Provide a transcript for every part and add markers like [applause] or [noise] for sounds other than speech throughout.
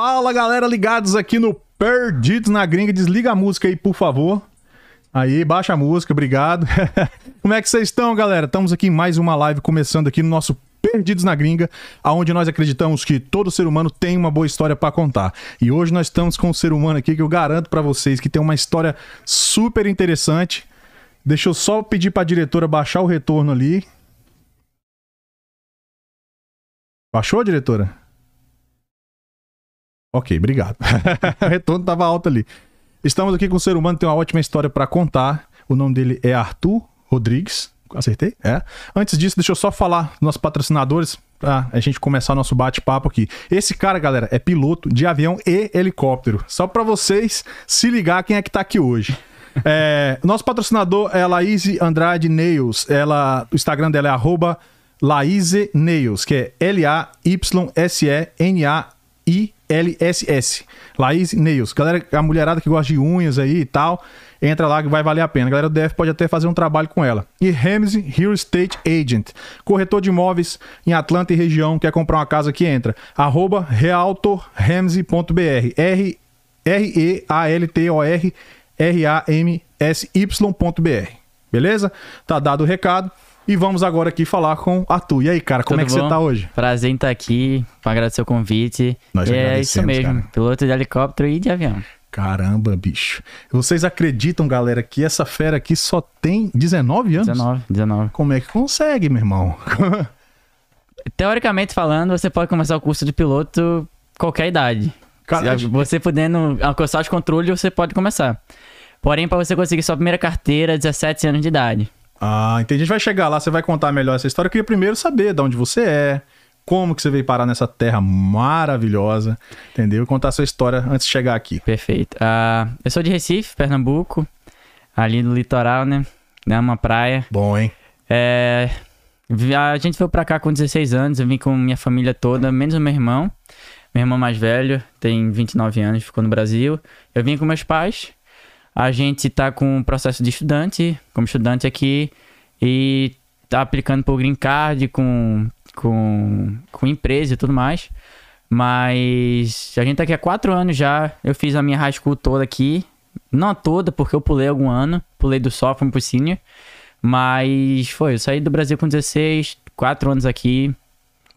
Fala galera, ligados aqui no Perdidos na Gringa. Desliga a música aí, por favor. Aí, baixa a música, obrigado. [laughs] Como é que vocês estão, galera? Estamos aqui em mais uma live começando aqui no nosso Perdidos na Gringa, aonde nós acreditamos que todo ser humano tem uma boa história para contar. E hoje nós estamos com um ser humano aqui que eu garanto para vocês que tem uma história super interessante. Deixa eu só pedir para a diretora baixar o retorno ali. Baixou, diretora? Ok, obrigado. [laughs] o retorno estava alto ali. Estamos aqui com um ser humano que tem uma ótima história para contar. O nome dele é Arthur Rodrigues. Acertei? É. Antes disso, deixa eu só falar dos nossos patrocinadores pra a gente começar nosso bate-papo aqui. Esse cara, galera, é piloto de avião e helicóptero. Só para vocês se ligar quem é que tá aqui hoje. É, nosso patrocinador é a Laís Andrade Nails. Ela, o Instagram dela é arroba Nails, que é L-A-Y-S-E-N-A-I LSS. Laís Nails. Galera, a mulherada que gosta de unhas aí e tal, entra lá que vai valer a pena. Galera do DF pode até fazer um trabalho com ela. E Ramsey Real Estate Agent. Corretor de imóveis em Atlanta e região, quer comprar uma casa que entra. Arroba realtorramsey.br. R-E-A-L-T-O-R R-A-M-S-Y.br. Beleza? Tá dado o recado. E vamos agora aqui falar com Arthur. E aí, cara, como Tudo é que bom? você tá hoje? Prazer em estar aqui, pra agradecer o convite. Nós E é isso mesmo, cara. piloto de helicóptero e de avião. Caramba, bicho. Vocês acreditam, galera, que essa fera aqui só tem 19 anos? 19, 19. Como é que consegue, meu irmão? [laughs] Teoricamente falando, você pode começar o curso de piloto qualquer idade. Cara, você podendo alcançar os controles, você pode começar. Porém, para você conseguir sua primeira carteira, 17 anos de idade. Ah, entendi. A gente vai chegar lá, você vai contar melhor essa história. Eu queria primeiro saber de onde você é, como que você veio parar nessa terra maravilhosa, entendeu? Contar a sua história antes de chegar aqui. Perfeito. Ah, eu sou de Recife, Pernambuco, ali no litoral, né? É uma praia. Bom, hein? É, a gente veio pra cá com 16 anos, eu vim com minha família toda, menos o meu irmão. Meu irmão mais velho, tem 29 anos, ficou no Brasil. Eu vim com meus pais. A gente tá com um processo de estudante, como estudante aqui, e tá aplicando pro Green Card com, com, com empresa e tudo mais. Mas a gente tá aqui há quatro anos já. Eu fiz a minha high school toda aqui. Não toda, porque eu pulei algum ano. Pulei do sophomore pro senior. Mas foi, eu saí do Brasil com 16, quatro anos aqui.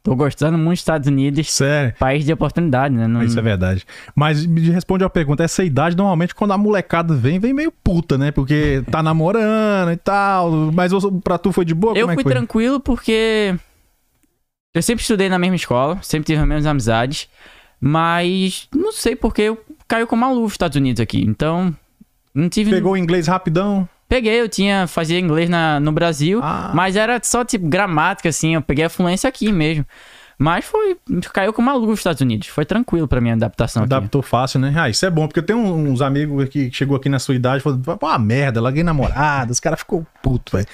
Tô gostando muito dos Estados Unidos. Sério. País de oportunidade, né? Não- Isso é verdade. Mas me responde uma pergunta. Essa idade, normalmente, quando a molecada vem, vem meio puta, né? Porque tá namorando e tal. Mas pra tu foi de boa? Eu é fui tranquilo porque eu sempre estudei na mesma escola, sempre tive as mesmas amizades, mas não sei porque eu caiu como uma luva nos Estados Unidos aqui. Então, não tive Pegou o inglês rapidão? Peguei, eu tinha fazia inglês na, no Brasil, Ah. mas era só tipo gramática assim, eu peguei a fluência aqui mesmo. Mas foi caiu como uma luva nos Estados Unidos. Foi tranquilo pra minha adaptação aqui. Adaptou fácil, né? Ah, isso é bom, porque tem um- uns amigos aqui que chegou aqui na sua idade e falou: pô, uma merda, larguei namorada, os caras ficou puto, velho.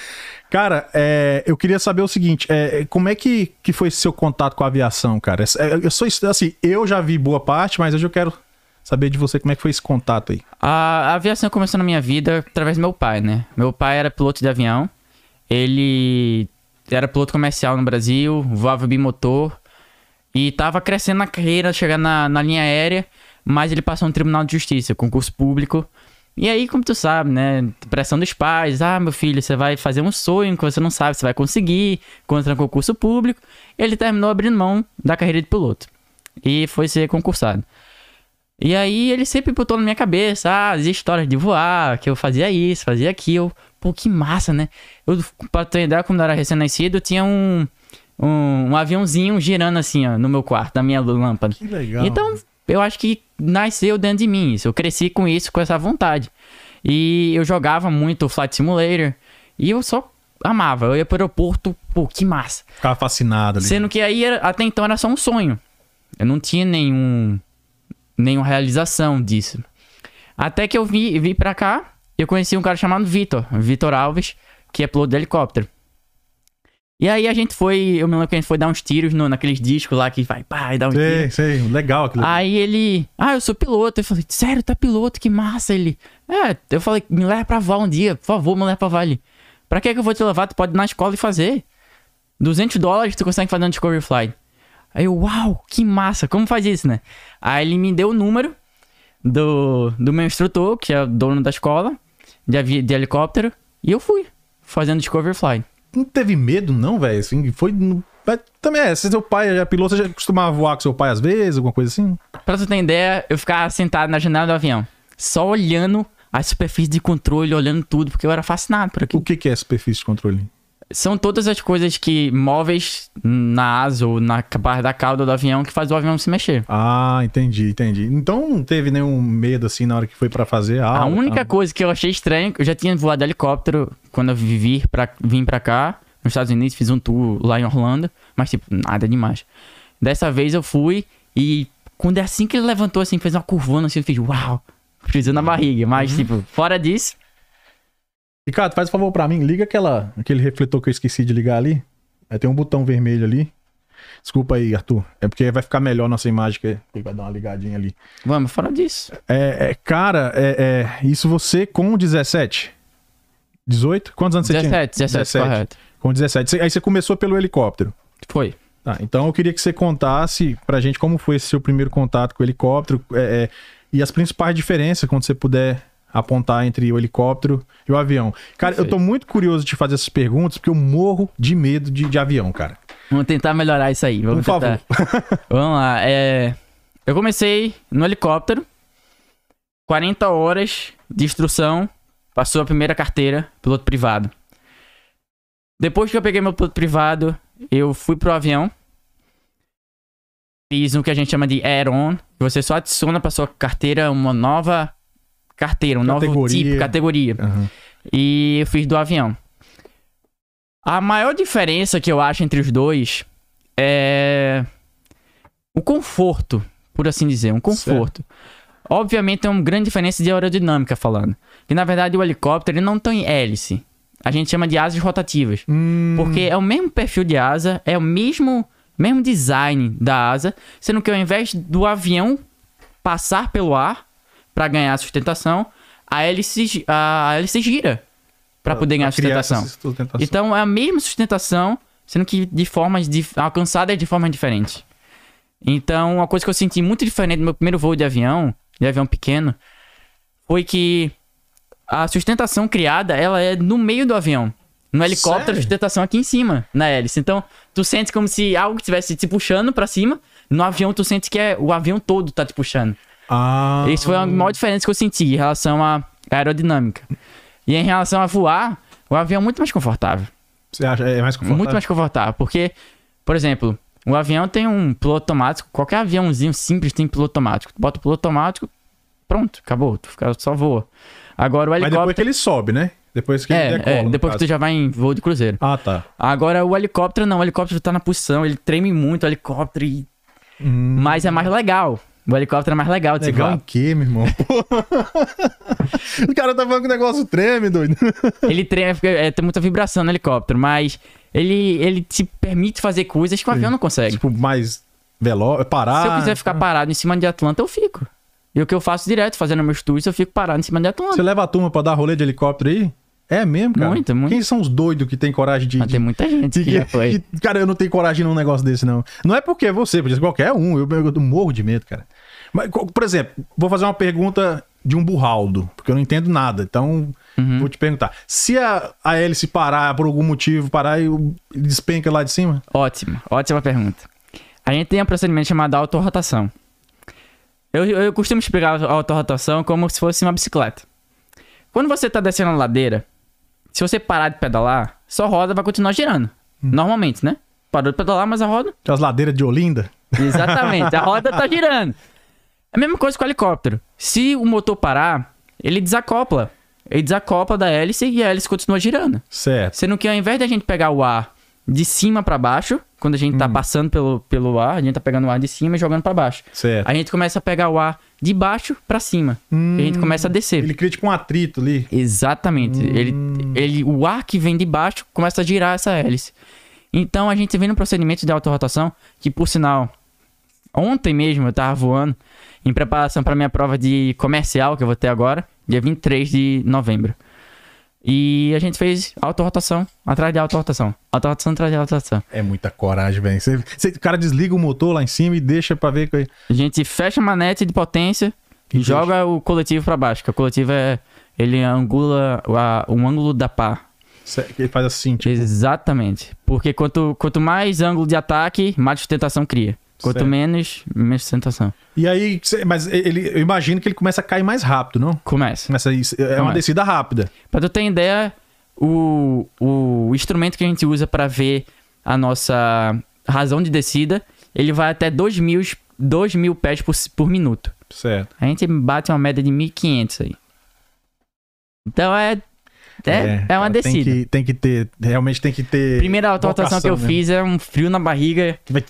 Cara, é, eu queria saber o seguinte: é, como é que, que foi seu contato com a aviação, cara? É, eu sou assim, eu já vi boa parte, mas hoje eu quero saber de você como é que foi esse contato aí. A, aviação começou na minha vida através do meu pai, né? Meu pai era piloto de avião. Ele era piloto comercial no Brasil, voava bimotor. E tava crescendo na carreira, chegando na, na linha aérea. Mas ele passou no Tribunal de Justiça, concurso público. E aí, como tu sabe, né? Pressão dos pais. Ah, meu filho, você vai fazer um sonho que você não sabe se vai conseguir. Contra um concurso público. Ele terminou abrindo mão da carreira de piloto. E foi ser concursado. E aí ele sempre botou na minha cabeça, ah, as histórias de voar, que eu fazia isso, fazia aquilo. Pô, que massa, né? Eu, pra ter ideia, quando eu era recém-nascido, eu tinha um, um, um aviãozinho girando assim, ó, no meu quarto, na minha lâmpada. Que legal. Então, eu acho que nasceu dentro de mim isso. Eu cresci com isso, com essa vontade. E eu jogava muito Flight Simulator. E eu só amava. Eu ia pro aeroporto, pô, que massa. Ficava fascinado ali. Sendo que aí, até então, era só um sonho. Eu não tinha nenhum... Nenhuma realização disso. Até que eu vi, vi pra cá, eu conheci um cara chamado Vitor. Vitor Alves, que é piloto de helicóptero. E aí a gente foi... Eu me lembro que a gente foi dar uns tiros no, naqueles discos lá que vai, pá, e dá um tiro. Sei, sei, legal aquilo. Aí ele, ah, eu sou piloto. Eu falei, sério, tá piloto? Que massa. Ele, é, eu falei, me leva pra voar um dia, por favor, me leva pra ali. Pra que que eu vou te levar? Tu pode ir na escola e fazer. 200 dólares tu consegue fazer um Discovery Flight. Aí eu, uau, que massa, como faz isso, né? Aí ele me deu o número do, do meu instrutor, que é o dono da escola, de, de helicóptero, e eu fui, fazendo Discovery Fly. Não teve medo, não, velho? Assim, foi. mas Também é, se seu pai já piloto, você já costumava voar com seu pai às vezes, alguma coisa assim? Pra tu ter ideia, eu ficava sentado na janela do avião, só olhando a superfície de controle, olhando tudo, porque eu era fascinado por aquilo. O que, que é superfície de controle? São todas as coisas que móveis na asa ou na parte da cauda do avião que faz o avião se mexer. Ah, entendi, entendi. Então não teve nenhum medo assim na hora que foi pra fazer a A única tá? coisa que eu achei estranho, eu já tinha voado helicóptero quando eu vivi pra, vim pra cá, nos Estados Unidos, fiz um tour lá em Orlando, mas tipo, nada demais. Dessa vez eu fui e quando é assim que ele levantou, assim, fez uma curvona, assim, eu fiz, uau, frisou na barriga. Mas, tipo, fora disso, Ricardo, faz um favor pra mim, liga aquela, aquele refletor que eu esqueci de ligar ali. Aí tem um botão vermelho ali. Desculpa aí, Arthur. É porque vai ficar melhor nossa imagem, que ele vai dar uma ligadinha ali. vamos, fora disso. É, é, cara, é, é, isso você com 17? 18? Quantos anos você 17, tinha? 17, correto. Com 17. Você- Aí você começou pelo helicóptero. Foi. Tá, então eu queria que você contasse pra gente como foi esse seu primeiro contato com o helicóptero é, é, e as principais diferenças, quando você puder apontar entre o helicóptero e o avião. Cara, eu tô muito curioso de fazer essas perguntas porque eu morro de medo de, de avião, cara. Vamos tentar melhorar isso aí. Vamos Por tentar. favor. [laughs] Vamos lá. É... Eu comecei no helicóptero. 40 horas de instrução. Passou a primeira carteira, piloto privado. Depois que eu peguei meu piloto privado, eu fui pro avião. Fiz o que a gente chama de add-on. Você só adiciona pra sua carteira uma nova carteira, um novo tipo, categoria. Aham. E eu fiz do avião. A maior diferença que eu acho entre os dois é o conforto, por assim dizer, um conforto. Obviamente tem uma grande diferença de aerodinâmica falando. Que na verdade o helicóptero ele não tem hélice. A gente chama de asas rotativas. Hum, Porque é o mesmo perfil de asa, é o mesmo, mesmo design da asa, sendo que ao invés do avião passar pelo ar para ganhar sustentação, a hélice, a hélice gira para poder ganhar criar sustentação. sustentação. Então é a mesma sustentação, sendo que de formas alcançadas de formas diferentes. Então, uma coisa que eu senti muito diferente no meu primeiro voo de avião, de avião pequeno, foi que a sustentação criada, ela é no meio do avião. No helicóptero, Sério? a sustentação aqui em cima, na hélice. Então, tu sente como se algo estivesse te puxando pra cima. No avião, tu sente que é o avião todo tá te puxando. Ah, Isso foi a maior diferença que eu senti em relação à aerodinâmica. E em relação a voar, o avião é muito mais confortável. Você acha é mais confortável? Muito mais confortável. Porque, por exemplo, o avião tem um piloto automático. Qualquer aviãozinho simples tem piloto automático. Tu bota o piloto automático, pronto, acabou. Tu fica, só voa. Agora o Mas depois que helicóptero. ele sobe, né? Depois que ele É, decola. é, depois que tu já vai em voo de cruzeiro. Ah, tá. Agora o helicóptero não, o helicóptero tá na posição, ele treme muito o helicóptero, e... Hum, mas é mais legal. O helicóptero é mais legal de se legal voar. quê, meu irmão? [laughs] o cara tá falando que o negócio treme, doido. [laughs] Ele treme, porque é, tem muita vibração no helicóptero, mas ele, ele te permite fazer coisas que o avião não consegue. tipo, mais veloz, parar. Se eu quiser ficar parado em cima de Atlanta, eu fico. E o que eu faço direto, fazendo meus tours, eu fico parado em cima de Atlanta. Você leva a turma pra dar rolê de helicóptero aí? É mesmo, cara? Muito, muito. Quem são os doidos que tem coragem de... Tem muita gente que já foi. de- Cara, eu não tenho coragem num negócio desse, não. Não é porque é você, ser qualquer um. Eu, eu morro de medo, cara. Mas, por exemplo, vou fazer uma pergunta de um burraldo, porque eu não entendo nada. Então, Uhum. vou te perguntar. Se a, a hélice parar por algum motivo, parar e despenca lá de cima? Ótimo, ótima pergunta. A gente tem um procedimento chamado autorrotação. Eu, eu costumo explicar a autorrotação como se fosse uma bicicleta. Quando você tá descendo a ladeira, se você parar de pedalar, sua roda vai continuar girando. Normalmente, né? Parou de pedalar, mas a roda As ladeiras de Olinda? Exatamente, a roda tá [laughs] girando. É a mesma coisa com o helicóptero. Se o motor parar, ele desacopla. Ele desacopla da hélice e a hélice continua girando. Certo. Sendo que ao invés da gente pegar o ar de cima pra baixo, quando a gente Hum. tá passando pelo, pelo ar, a gente tá pegando o ar de cima e jogando pra baixo. Certo. A gente começa a pegar o ar de baixo pra cima. E a gente começa a descer. Ele cria tipo um atrito ali. Exatamente. Ele, ele, o ar que vem de baixo começa a girar essa hélice. Então a gente vem no procedimento de autorrotação, que por sinal, ontem mesmo eu tava voando em preparação para minha prova de comercial que eu vou ter agora, dia 23 de novembro. E a gente fez autorrotação atrás de autorrotação. Autorrotação atrás de autorrotação. É muita coragem, velho. O cara desliga o motor lá em cima e deixa pra ver. que- A gente fecha a manete de potência e E joga o coletivo pra baixo. Que o coletivo é. Ele angula a- o ângulo da pá. Ele faz assim, tipo. Exatamente. Porque quanto, quanto mais ângulo de ataque, mais sustentação cria. Quanto Certo. menos, menos sustentação. E aí, mas ele, eu imagino que ele começa a cair mais rápido, não? Começa. Começa é uma Começa. descida rápida. Pra tu ter ideia, o, o instrumento que a gente usa pra ver a nossa razão de descida, ele vai até 2 mil, 2 mil pés por, por minuto. Certo. A gente bate uma média de 1.500 aí. Então é. É, é, uma cara, descida. Tem que, tem que ter. Realmente tem que ter. Primeira autorrotação que eu mesmo. fiz é um frio na barriga, Vai-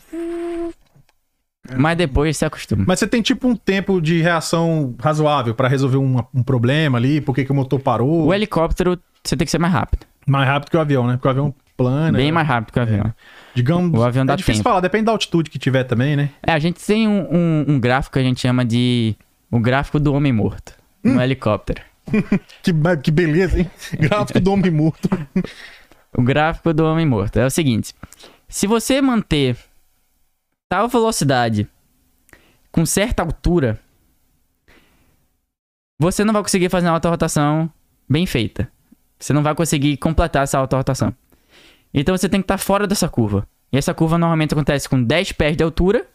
mas depois você acostuma. Mas você tem tipo um tempo de reação razoável pra resolver um, um problema ali, por que que o motor parou. O helicóptero, você tem que ser mais rápido. Mais rápido que o avião, né? Porque o avião plana. Bem mais rápido que o avião. Digamos. O avião dá é difícil tempo. falar, depende da altitude que tiver também, né? É, a gente tem um, um- um gráfico que a gente chama de. O gráfico do homem morto. Hum. No helicóptero. [laughs] Que, que beleza, hein? [laughs] Gráfico do homem morto. O gráfico do homem morto. É o seguinte: se você manter tal velocidade com certa altura, você não vai conseguir fazer uma autorrotação bem feita. Você não vai conseguir completar essa autorrotação. Então você tem que estar fora dessa curva. E essa curva normalmente acontece com 10 pés de altura.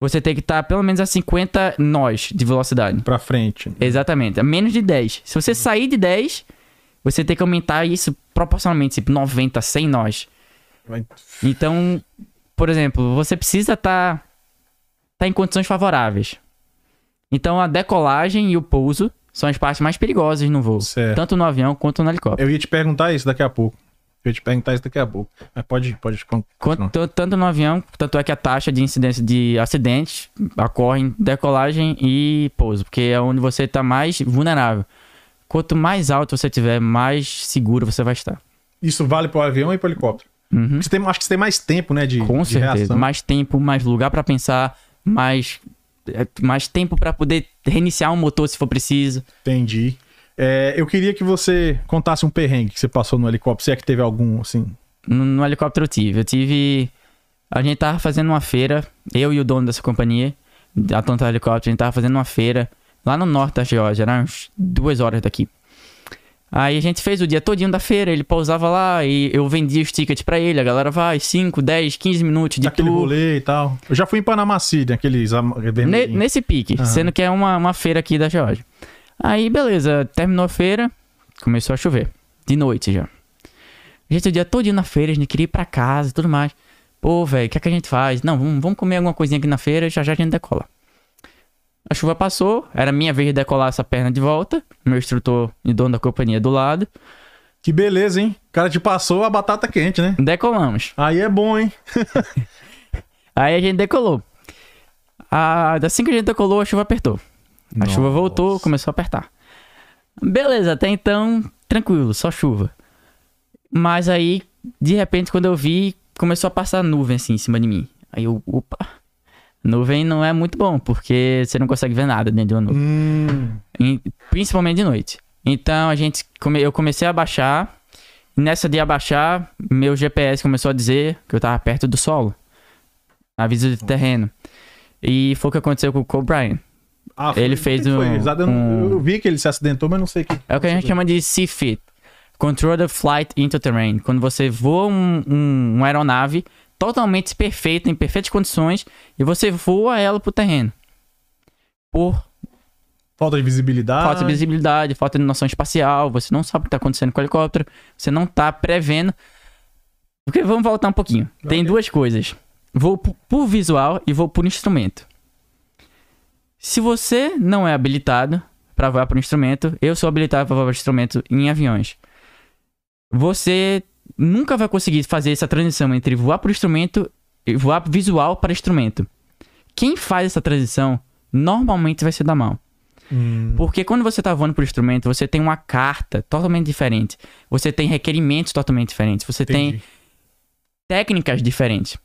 Você tem que estar pelo menos a 50 nós de velocidade. Pra frente. Exatamente, a menos de 10. Se você sair de 10, você tem que aumentar isso proporcionalmente, tipo 90, 100 nós. Então, por exemplo, você precisa estar tá, em condições favoráveis. Então, a decolagem e o pouso são as partes mais perigosas no voo, Certo. tanto no avião quanto no helicóptero. Eu ia te perguntar isso daqui a pouco. Eu ia te perguntar isso daqui a pouco. Mas pode, pode con- continuar. Quanto, tanto no avião, tanto é que a taxa de incidência de acidentes ocorre em decolagem e pouso, porque é onde você está mais vulnerável. Quanto mais alto você tiver, mais seguro você vai estar. Isso vale pro avião e pro helicóptero. Uhum. Você tem, acho que você tem mais tempo, né? De, Com de certeza. reação. Mais tempo, mais lugar pra pensar, mais, é, mais tempo pra poder reiniciar um motor se for preciso. Entendi. É, eu queria que você contasse um perrengue que você passou no helicóptero, se é que teve algum, assim. No, no helicóptero eu tive. Eu tive. A gente tava fazendo uma feira, eu e o dono dessa companhia, da Tonta Helicóptero, a gente tava fazendo uma feira lá no norte da Geórgia, era uns duas horas daqui. Aí a gente fez o dia todinho da feira, ele pousava lá e eu vendia os tickets pra ele, a galera vai 5, 10, 15 minutos de Aquele tour. rolê e tal. Eu já fui em Panama City, aqueles Ne- vermelhinhos. nesse pique, Aham. sendo que é uma, uma feira aqui da Geórgia. Aí, beleza, terminou a feira, começou a chover. De noite já. A gente o dia todo na feira, a gente queria ir pra casa e tudo mais. Pô, velho, o que é que a gente faz? Não, vamos, vamos comer alguma coisinha aqui na feira, já já a gente decola. A chuva passou, era minha vez de decolar essa perna de volta. Meu instrutor e dono da companhia do lado. Que beleza, hein? O cara te passou a batata quente, né? Decolamos. Aí é bom, hein? [laughs] Aí a gente decolou. A, assim que a gente decolou, a chuva apertou. A chuva voltou, Nossa. começou a apertar. Beleza, até então, tranquilo, só chuva. Mas aí, de repente, quando eu vi, começou a passar nuvem assim em cima de mim. Aí eu, opa. Nuvem não é muito bom, porque você não consegue ver nada dentro de uma nuvem. Hum, principalmente de noite. Então a gente come- eu comecei a baixar. E nessa de abaixar, meu GPS começou a dizer que eu tava perto do solo. Aviso de terreno. E foi o que aconteceu com o Cole Bryant. ah, foi- Ele fez um- um- eu vi que ele se acidentou, mas não sei o que. É o que a gente chama de CFIT. Control the Flight into Terrain. Quando você voa um, um- uma aeronave totalmente perfeita, em perfeitas condições, e você voa ela pro terreno. Por Falta de visibilidade. Falta de visibilidade, falta de noção espacial, você não sabe o que tá acontecendo com o helicóptero, você não tá prevendo. Porque vamos voltar um pouquinho. Tem duas coisas. Vou por visual e vou por instrumento. Se você não é habilitado para voar por instrumento, eu sou habilitado para voar por instrumento em aviões. Você nunca vai conseguir fazer essa transição entre voar por instrumento e voar visual para instrumento. Quem faz essa transição normalmente vai se dar mal. Hum, Porque quando você tá voando por instrumento, você tem uma carta totalmente diferente. Você tem requerimentos totalmente diferentes. Você tem entendi. técnicas diferentes.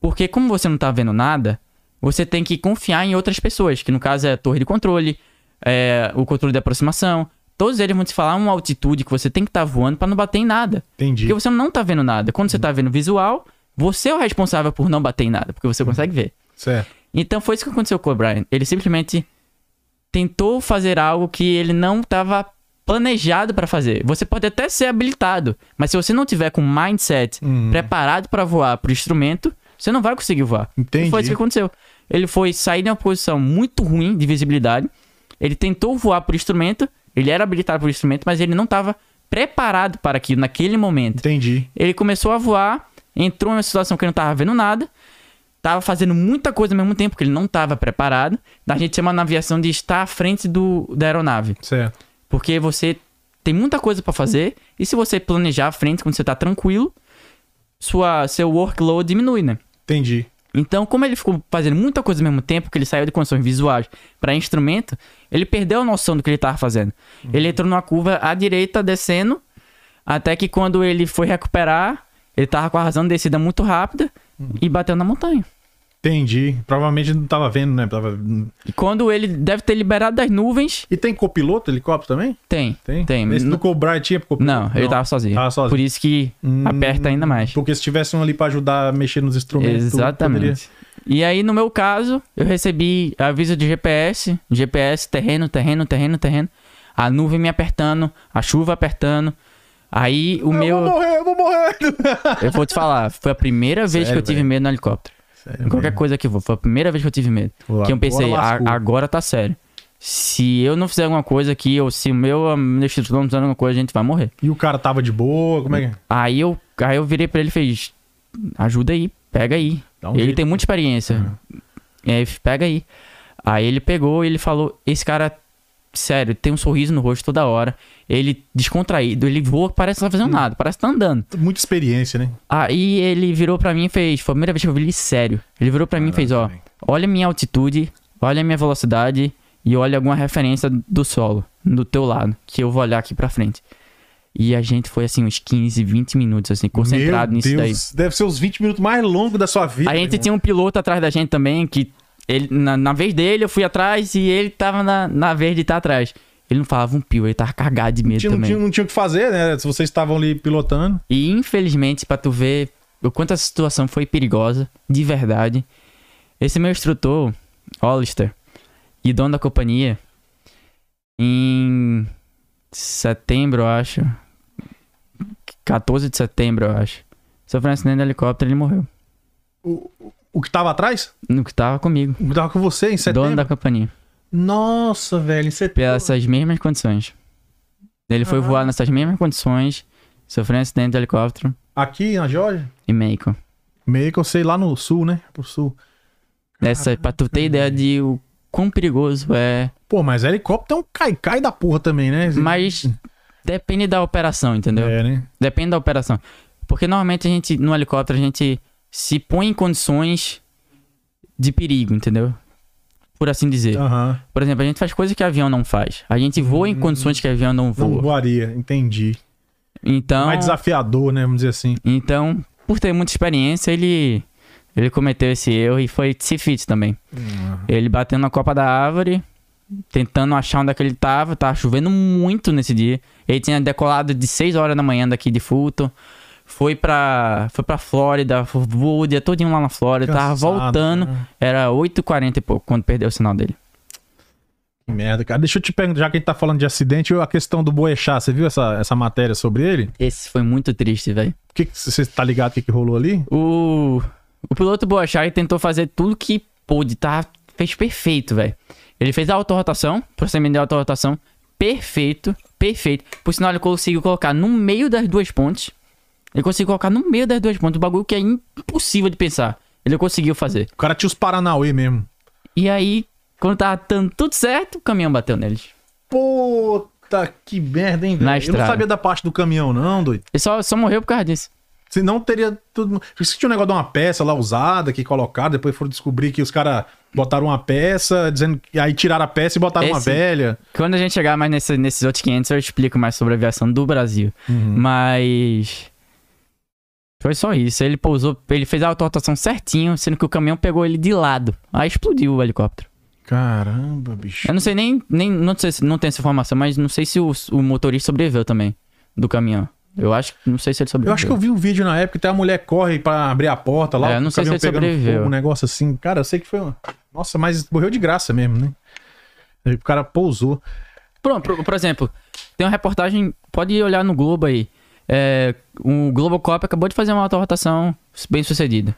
Porque como você não tá vendo nada, você tem que confiar em outras pessoas, que no caso é a torre de controle, é, o controle de aproximação, todos eles vão te falar uma altitude que você tem que estar voando pra não bater em nada. Entendi. Porque você não tá vendo nada. Quando você tá vendo visual, você é o responsável por não bater em nada, porque você consegue ver. Certo. Então foi isso que aconteceu com o Brian. Ele simplesmente tentou fazer algo que ele não estava planejado pra fazer. Você pode até ser habilitado, mas se você não tiver com mindset Hum. preparado pra voar pro instrumento, você não vai conseguir voar. Entendi. E foi isso que aconteceu. Ele foi sair de uma posição muito ruim de visibilidade. Ele tentou voar pro instrumento, ele era habilitado pro instrumento, mas ele não estava preparado para aquilo naquele momento. Entendi. Ele começou a voar, entrou em uma situação que ele não tava vendo nada, tava fazendo muita coisa ao mesmo tempo, porque ele não tava preparado. A gente chama na aviação de estar à frente do, da aeronave. Certo. Porque você tem muita coisa pra fazer, e se você planejar à frente quando você tá tranquilo, sua, seu workload diminui, né? Entendi. Então, como ele ficou fazendo muita coisa ao mesmo tempo, que ele saiu de condições visuais para instrumento, ele perdeu a noção do que ele estava fazendo. Ele entrou numa curva à direita, descendo, até que quando ele foi recuperar, ele tava com a razão de descida muito rápida e bateu na montanha. Entendi. Provavelmente não tava vendo, né? Tava... E quando ele deve ter liberado das nuvens, E tem copiloto, helicóptero também? tem. Tem? Tem. Esse do Cobra tinha copiloto? Não, ele tava sozinho. Tava sozinho. Por isso que Hum, aperta ainda mais. Porque se tivesse um ali pra ajudar a mexer nos instrumentos. Exatamente. E aí, no meu caso, eu recebi aviso de GPS, GPS, terreno, terreno, terreno, terreno. A nuvem me apertando, a chuva apertando. Aí o Eu meu. vou morrer, eu vou morrer. Eu vou te falar, foi a primeira vez que Sério, eu tive medo no helicóptero. Sério qualquer mesmo. coisa que for. Foi a primeira vez que eu tive medo. Pô, que eu pensei, agora "A- lascou." agora tá sério. Se eu não fizer alguma coisa aqui, ou se o meu, meu instrutor não fizer alguma coisa, a gente vai morrer. E o cara tava de boa, como é que é? Aí eu, aí eu virei pra ele e fez: ajuda aí, pega aí. Um ele jeito. tem muita experiência. E aí, pega aí. Aí ele pegou e ele falou: Esse cara, sério, tem um sorriso no rosto toda hora. Ele descontraído, ele voa, parece que não tá Hum. fazendo nada, parece que tá andando. Muita experiência, né? Aí ele virou pra mim e fez: Foi a primeira vez que eu vi ele sério. Ele virou pra mim e fez: Ó, olha a minha altitude, olha a minha velocidade e olha alguma referência do solo, do teu lado, que eu vou olhar aqui pra frente. E a gente foi assim, uns 15, 20 minutos, assim, concentrado Meu nisso daí. Deus, Deve ser os 20 minutos mais longos da sua vida. A gente meu tinha um piloto atrás da gente também, que ele, na, na vez dele eu fui atrás e ele tava na, na vez de estar atrás. Ele não falava um pio, ele tava cagado de medo Tinha- não, também. tinha, não tinha o que fazer, né? Se vocês estavam ali pilotando. E infelizmente, pra tu ver o quanto essa situação foi perigosa, de verdade, esse meu instrutor, Hollister, e dono da companhia, em setembro, eu acho, 14 de setembro, eu acho, sofreu um acidente de helicóptero e ele morreu. O, o que tava atrás? No que tava comigo, O que tava com você em setembro? dono da companhia. Nossa, velho, em setembro. Pelas mesmas condições. Ele foi Ah. voar nessas mesmas condições, sofreu um acidente de helicóptero Aqui na Georgia? em Macon. Eu sei lá no sul, né? Pro sul. Essa, pra tu ter ideia de o quão perigoso é. Pô, mas helicóptero é um cai-cai da porra também, né? Mas depende da operação, entendeu? É, né? Depende da operação. Porque normalmente a gente, no helicóptero, a gente se põe em condições de perigo, entendeu? Por assim dizer. Aham. Por exemplo, a gente faz coisas que avião não faz. A gente voa em condições que avião não Não voa. voaria, entendi. Então. Mais desafiador, né? Vamos dizer assim. Então, por ter muita experiência, ele ele cometeu esse erro e foi fit também. Ele bateu na copa da árvore, tentando achar onde é que ele tava, tava chovendo muito nesse dia. Ele tinha decolado de 6 horas da manhã daqui de Fulton, foi pra, foi pra Flórida, voou o dia todinho lá na Flórida, tava Cansado, voltando, né? era 8h40 e pouco quando perdeu o sinal dele. Que merda, cara. Deixa eu te perguntar, já que a gente tá falando de acidente, a questão do Boechat, você viu essa, essa matéria sobre ele? Esse foi muito triste, velho. O que você tá ligado o que, que rolou ali? O, o piloto Boachai tentou fazer tudo que pôde, tá? Fez perfeito, velho. Ele fez a autorrotação, procedimento de autorrotação, perfeito, perfeito. Por sinal, ele conseguiu colocar no meio das duas pontes. Ele conseguiu colocar no meio das duas pontes, um bagulho que é impossível de pensar. Ele conseguiu fazer. O cara tinha os Paranauê mesmo. E aí, quando tava dando tudo certo, o caminhão bateu neles. Puta que merda, hein, velho? Na Eu não sabia da parte do caminhão, não, doido. Ele só, só morreu por causa disso. Senão teria tudo. Isso tinha um negócio de uma peça lá usada que colocaram, depois foram descobrir que os caras botaram uma peça, dizendo que aí tiraram a peça e botaram uma Esse- velha. Quando a gente chegar mais nesse- nesses outros 500, eu explico mais sobre a aviação do Brasil. Mas. Foi só isso. Ele pousou, ele fez a autorrotação certinho, sendo que o caminhão pegou ele de lado. Aí explodiu o helicóptero. Caramba, bicho. Eu não sei nem, nem não sei se não tem essa informação, mas não sei se o, o motorista sobreviveu também do caminhão. Eu acho, não sei se ele sobreviveu. Eu acho que eu vi um vídeo na época que a mulher corre pra abrir a porta lá. É, eu não o sei se ele sobreviveu. fogo, um negócio assim. Cara, eu sei que foi. uma- Nossa, mas morreu de graça mesmo, né? O cara pousou. Por, por, por exemplo, tem uma reportagem, pode olhar no Globo aí. É, o Globocop acabou de fazer uma autorrotação bem sucedida.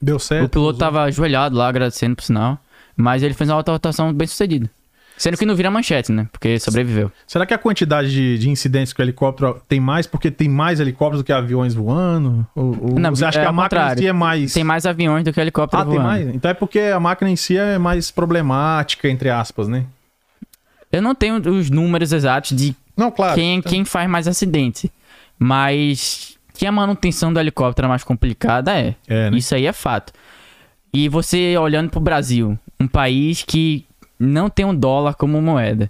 Deu certo. o piloto tava ajoelhado lá, agradecendo por sinal. Mas ele fez uma autorrotação bem sucedida. Sendo que não vira manchete, né? Porque sobreviveu. Será que a quantidade de, de incidentes com helicóptero tem mais porque tem mais helicópteros do que aviões voando? Ou, ou Não, você acha é que a máquina em si é mais. Tem mais aviões do que helicóptero Ah, tem voando. mais? Então é porque a máquina em si é mais problemática, entre aspas, né? Eu não tenho os números exatos de Não, claro. quem, quem faz mais acidente. Mas que a manutenção do helicóptero é mais complicada é. É, né? Isso aí é fato. E você olhando pro Brasil, um país que não tem um dólar como moeda.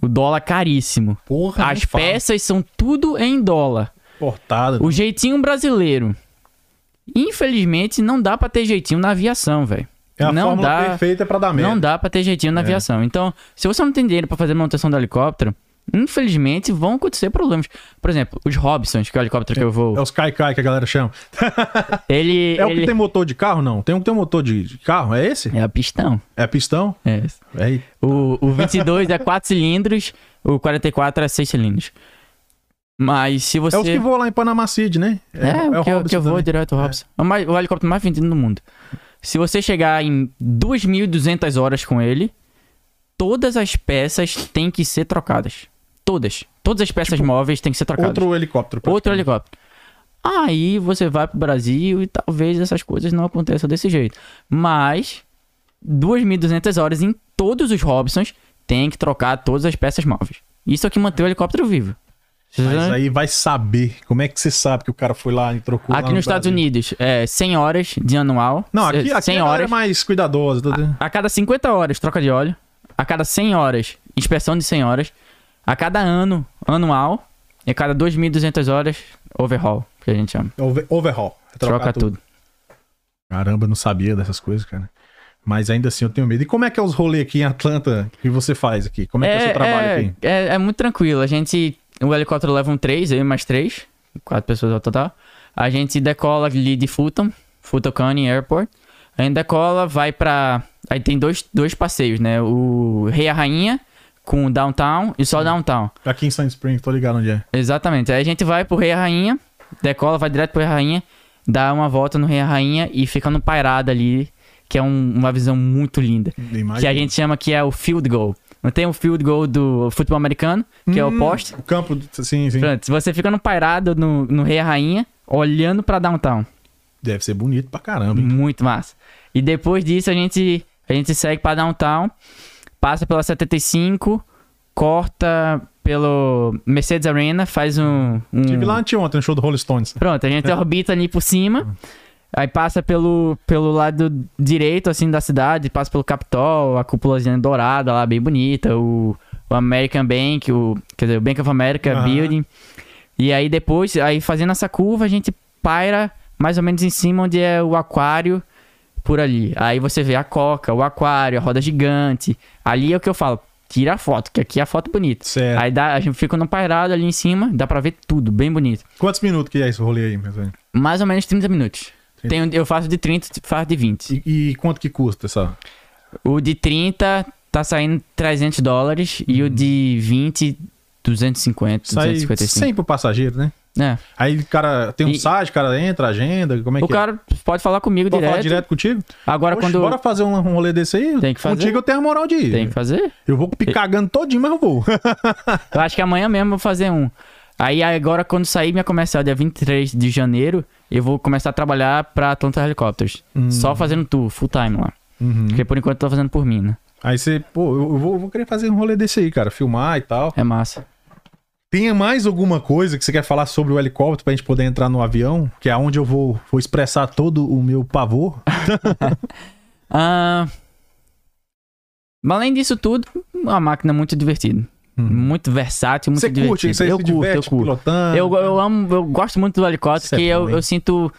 O dólar caríssimo. Porra, As peças são tudo em dólar. Portada. O jeitinho brasileiro. Infelizmente, não dá pra ter jeitinho na aviação, velho. É a não dá, perfeita pra dar merda. não dá pra ter jeitinho na É. aviação. Então, se você não tem dinheiro pra fazer manutenção do helicóptero, infelizmente vão acontecer problemas. Por exemplo, os Robsons, que é o helicóptero que eu vou. É os Kai-Kai que a galera chama. [laughs] Ele. É o ele... que tem motor de carro, não? Tem um que tem motor de, carro, é esse? É a pistão. É pistão? É. esse. É, O, o 22 é 4 cilindros, o 44 é 6 cilindros. Mas se você. é os que voam lá em Panama City, né? É, o que, eu, que eu vou direto, o Robson. É o, mais- o helicóptero mais vendido no mundo. Se você chegar em 2.200 horas com ele, todas as peças têm que ser trocadas. Todas. Todas as peças móveis têm que ser trocadas. Outro helicóptero. Outro helicóptero. Aí você vai pro Brasil e talvez essas coisas não aconteçam desse jeito. Mas 2.200 horas em todos os Robsons tem que trocar todas as peças móveis. Isso é o que mantém o helicóptero vivo. Mas aí vai saber. Como é que você sabe que o cara foi lá e trocou Aqui no nos Estados? Unidos, é 100 horas de anual. Não, aqui, aqui 100 a galera horas. é mais cuidadosa. tá entendendo? A cada 50 horas, troca de óleo. A cada 100 horas, inspeção de 100 horas. A cada ano, anual. E a cada 2.200 horas, overhaul, que a gente chama. Over- overhaul. É Troca tudo. Caramba, eu não sabia dessas coisas, cara. Mas ainda assim eu tenho medo. E como é que é os rolês aqui em Atlanta que você faz aqui? Como é, que é o seu trabalho é, aqui? É, é muito tranquilo. A gente. O helicóptero leva um 3, eu e mais 3. Quatro pessoas ao total. A gente decola ali de Fulton, Fulton County Airport. A gente decola, vai pra. Aí tem dois, dois passeios, né? O Rei e a Rainha com Downtown e só Downtown. Aqui em Sand Springs, tô ligado onde é. Exatamente. Aí a gente vai pro Rei e a Rainha, decola, vai direto pro Rei e a Rainha, dá uma volta no Rei e a Rainha e fica no pairada ali, que é um- uma visão muito linda. Imagina. Que a gente chama que é o field goal. Não tem o field goal do futebol americano, que é o Hum, poste. O campo, sim, sim. Pronto, você fica no pairado no, no Rei e a Rainha, olhando pra downtown. Deve ser bonito pra caramba, hein? Muito massa. E depois disso a gente, a gente segue pra downtown, passa pela 75, corta pelo Mercedes Arena, faz um. um... Tive lá anteontem no show do Rolling Stones. Pronto, a gente [laughs] orbita ali por cima. Aí passa pelo, pelo lado direito, assim, da cidade, passa pelo Capitol, a cúpulazinha dourada lá, bem bonita, o, o American Bank, o, quer dizer, o Bank of America Aham. Building. E aí depois, aí fazendo essa curva, a gente paira mais ou menos em cima onde é o aquário, por ali. Aí você vê a coca, o aquário, a roda gigante. Ali é o que eu falo, tira a foto, que aqui é a foto bonita. Certo. Aí dá, a gente fica no pairado ali em cima, dá pra ver tudo, bem bonito. Quantos minutos que é esse rolê aí, meu velho? Mais ou menos 30 minutos. 30. Tem, eu faço de 30, faço de 20. E, e quanto que custa essa? O de 30 tá saindo 300 dólares e o de 20, 250, Sai 255. 100 pro passageiro, né? É. Aí o cara tem um E- site, o cara entra, agenda, como é O que é? cara pode falar comigo Pode direto. falar direto contigo? Agora Oxe, quando. Bora fazer um, um rolê desse aí? Tem que fazer. Contigo eu tenho a moral de ir. Tem que fazer. Eu vou picagando todinho, mas eu vou. [laughs] Eu acho que amanhã mesmo eu vou fazer um. Aí agora, quando sair minha comercial dia 23 de janeiro, eu vou começar a trabalhar pra Atlanta Helicopters. Hum. Só fazendo tour, full time lá. Uhum. Porque por enquanto eu tô fazendo por mim, né? Aí você, pô, eu vou, eu vou querer fazer um rolê desse aí, cara. Filmar e tal. É massa. Tem mais alguma coisa que você quer falar sobre o helicóptero pra gente poder entrar no avião? Que é onde eu vou, vou expressar todo o meu pavor? [laughs] Ah, além disso tudo, uma máquina muito divertida. Muito versátil, muito Você divertida. curte, você eu curto, eu diverte curto. pilotando? Eu, eu amo, eu gosto muito do helicóptero, Isso é eu, eu sinto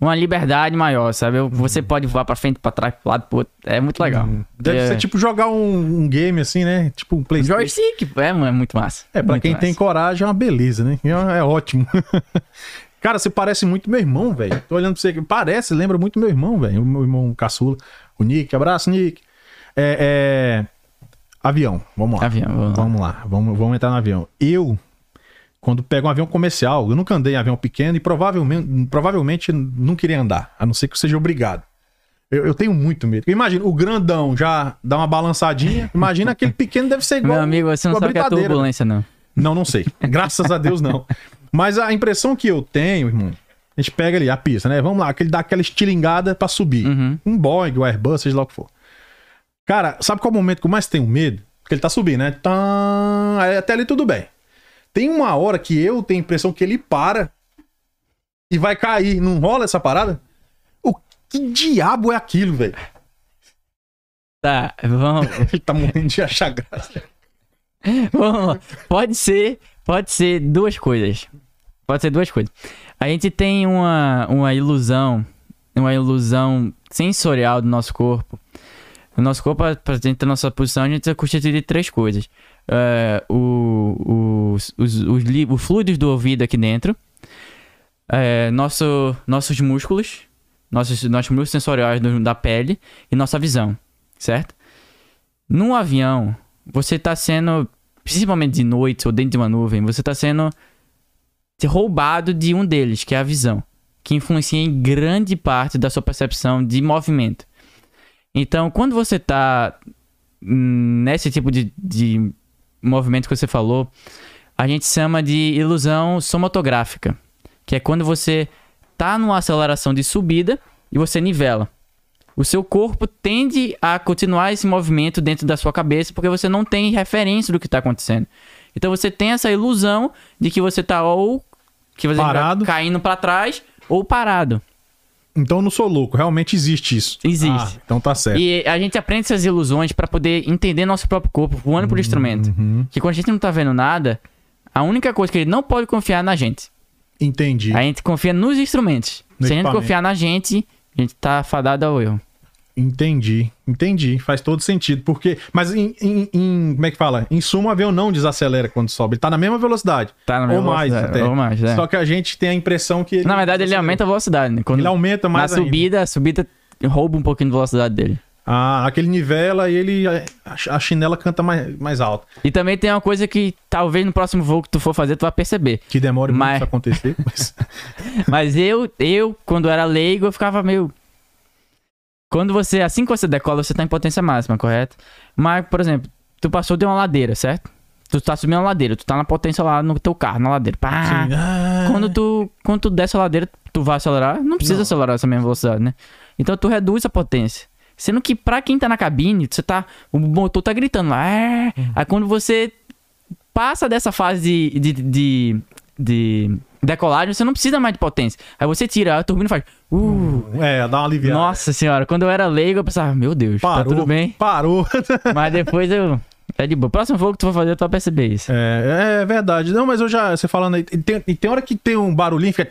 uma liberdade maior, sabe? Uhum. Você pode voar pra frente, pra trás, pro lado, pro outro. É muito legal. Deve É. ser tipo jogar um, um game assim, né? Tipo um PlayStation. Joystick, é, é muito massa. É, pra Muito quem massa. tem coragem é uma beleza, né? É, é ótimo. [laughs] Cara, você parece muito meu irmão, velho. Tô olhando pra você aqui. Parece, lembra muito meu irmão, velho. O meu irmão caçula. O Nick. Abraço, Nick. É. é... Avião. Vamos lá. Avião, vamos lá. Vamos lá. Vamos, vamos entrar no avião. Eu, quando pego um avião comercial, eu nunca andei em avião pequeno e provavelmente, provavelmente não queria andar, a não ser que eu seja obrigado. Eu, eu tenho muito medo. Imagina, o grandão já dá uma balançadinha. Imagina aquele [laughs] pequeno deve ser igual. Meu amigo, você não sabe que é britadeira, turbulência, não. não, não sei. Graças a Deus, não. Mas a impressão que eu tenho, irmão, a gente pega ali a pista, né? Vamos lá, aquele dá aquela estilingada pra subir. Uhum. Um Boeing, um Airbus, seja lá o que for. Cara, sabe qual é o momento que eu mais tenho medo? Porque ele tá subindo, né? Aí Até ali tudo bem. Tem uma hora que eu tenho a impressão que ele para e vai cair. Não rola essa parada? O que diabo é aquilo, velho? Tá, vamos, [laughs] Ele tá morrendo de achar graça. vamos lá. Pode ser, pode ser duas coisas. Pode ser duas coisas. A gente tem uma, uma ilusão, uma ilusão sensorial do nosso corpo. O nosso corpo, pra gente ter nossa posição, a gente é constituído de três coisas. É, o, os, os, os, os fluidos do ouvido aqui dentro, é, nosso, nossos músculos, nossos, nossos músculos sensoriais do- da pele e nossa visão, certo? Num avião, você tá sendo, principalmente de noite ou dentro de uma nuvem, você tá sendo roubado de um deles, que é a visão, que influencia em grande parte da sua percepção de movimento. Então, quando você tá hum, nesse tipo de, de movimento que você falou, a gente chama de ilusão somatográfica, que é quando você tá numa aceleração de subida e você nivela. O seu corpo tende a continuar esse movimento dentro da sua cabeça porque você não tem referência do que está acontecendo. Então você tem essa ilusão de que você tá ou que você tá Parado. caindo para trás ou parado. Então eu não sou louco, realmente existe isso. Existe. Ah, então tá certo. E a gente aprende essas ilusões para poder entender nosso próprio corpo voando por instrumento. Uhum. Que quando a gente não tá vendo nada, a única coisa que ele não pode confiar é na gente. Entendi. A gente confia nos instrumentos. No Se a gente confiar na gente, a gente tá fadado ao erro. Entendi, entendi. Faz todo sentido. Porque. Mas em, em- em- Como é que fala? Em suma, o avião não desacelera quando sobe. Ele tá na mesma velocidade. Tá na ou mesma mais velocidade, até. ou mais, é. Só que a gente tem a impressão que. Na verdade, ele aumenta a velocidade, né? Quando Ele aumenta mais. na ainda. subida, a subida rouba um pouquinho de velocidade dele. Ah, aquele nivela e ele. A, chinela canta mais, mais alto. E também tem uma coisa que talvez no próximo voo que tu for fazer, tu vai perceber. Que demora muito Mas- isso acontecer. Mas... [laughs] Mas eu, eu, quando era leigo, eu ficava meio. Quando você, assim que você decola, você tá em potência máxima, correto? Mas, por exemplo, tu passou de uma ladeira, certo? Tu tá subindo uma ladeira, tu tá na potência lá no teu carro, na ladeira. Pá! Ah, Quando tu, quando tu desce a ladeira, tu vai acelerar. Não precisa Não. acelerar essa mesma velocidade, né? Então tu reduz a potência. Sendo que pra quem tá na cabine, você tá. O motor tá gritando lá. "É". Aí quando você passa dessa fase de, de, de, de decolagem, você não precisa mais de potência. Aí você tira, a turbina faz. Uh, É, dá uma aliviada. nossa senhora, quando eu era leigo, eu pensava, meu Deus, Parou. tá tudo bem. Parou. [laughs] Mas depois eu. É de boa. Próximo voo que tu for fazer, tu vai perceber isso. É, é verdade. Não, mas eu já. Você falando aí. Tem, e tem hora que tem um barulhinho, fica.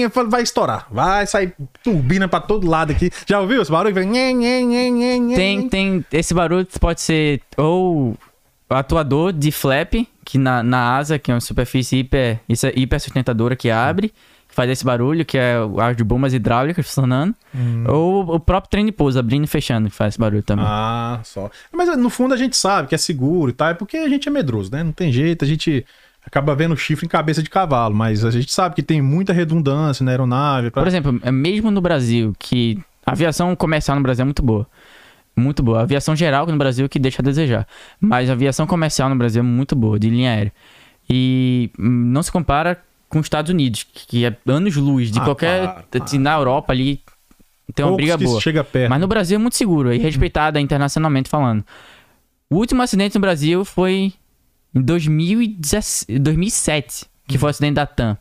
eu falo, Vai estourar. Vai sair turbina pra todo lado aqui. Já ouviu esse barulho? Tem, tem. Esse barulho pode ser ou atuador de flap, que na, na asa, que é uma superfície hiper, é hiper sustentadora que abre, que faz esse barulho, que é o ar de bombas hidráulicas funcionando. Ou o próprio trem de pouso, abrindo e fechando, que faz esse barulho também. Ah, só. Mas no fundo a gente sabe que é seguro e tal. É porque a gente é medroso, né? Não tem jeito. A gente acaba vendo chifre em cabeça de cavalo. Mas a gente sabe que tem muita redundância na aeronave. pra- Por exemplo, é mesmo no Brasil, que a aviação comercial no Brasil é muito boa. Muito boa. A aviação geral no Brasil que deixa a desejar. Mas a aviação comercial no Brasil é muito boa, de linha aérea. E hum, não se compara com os Estados Unidos, que é anos-luz de Ah, qualquer. para, para. Na Europa ali tem uma Poucos briga boa. chega perto. Mas no Brasil é muito seguro e respeitada internacionalmente falando. O último acidente no Brasil foi em 2017, 2007, que foi o acidente da TAM,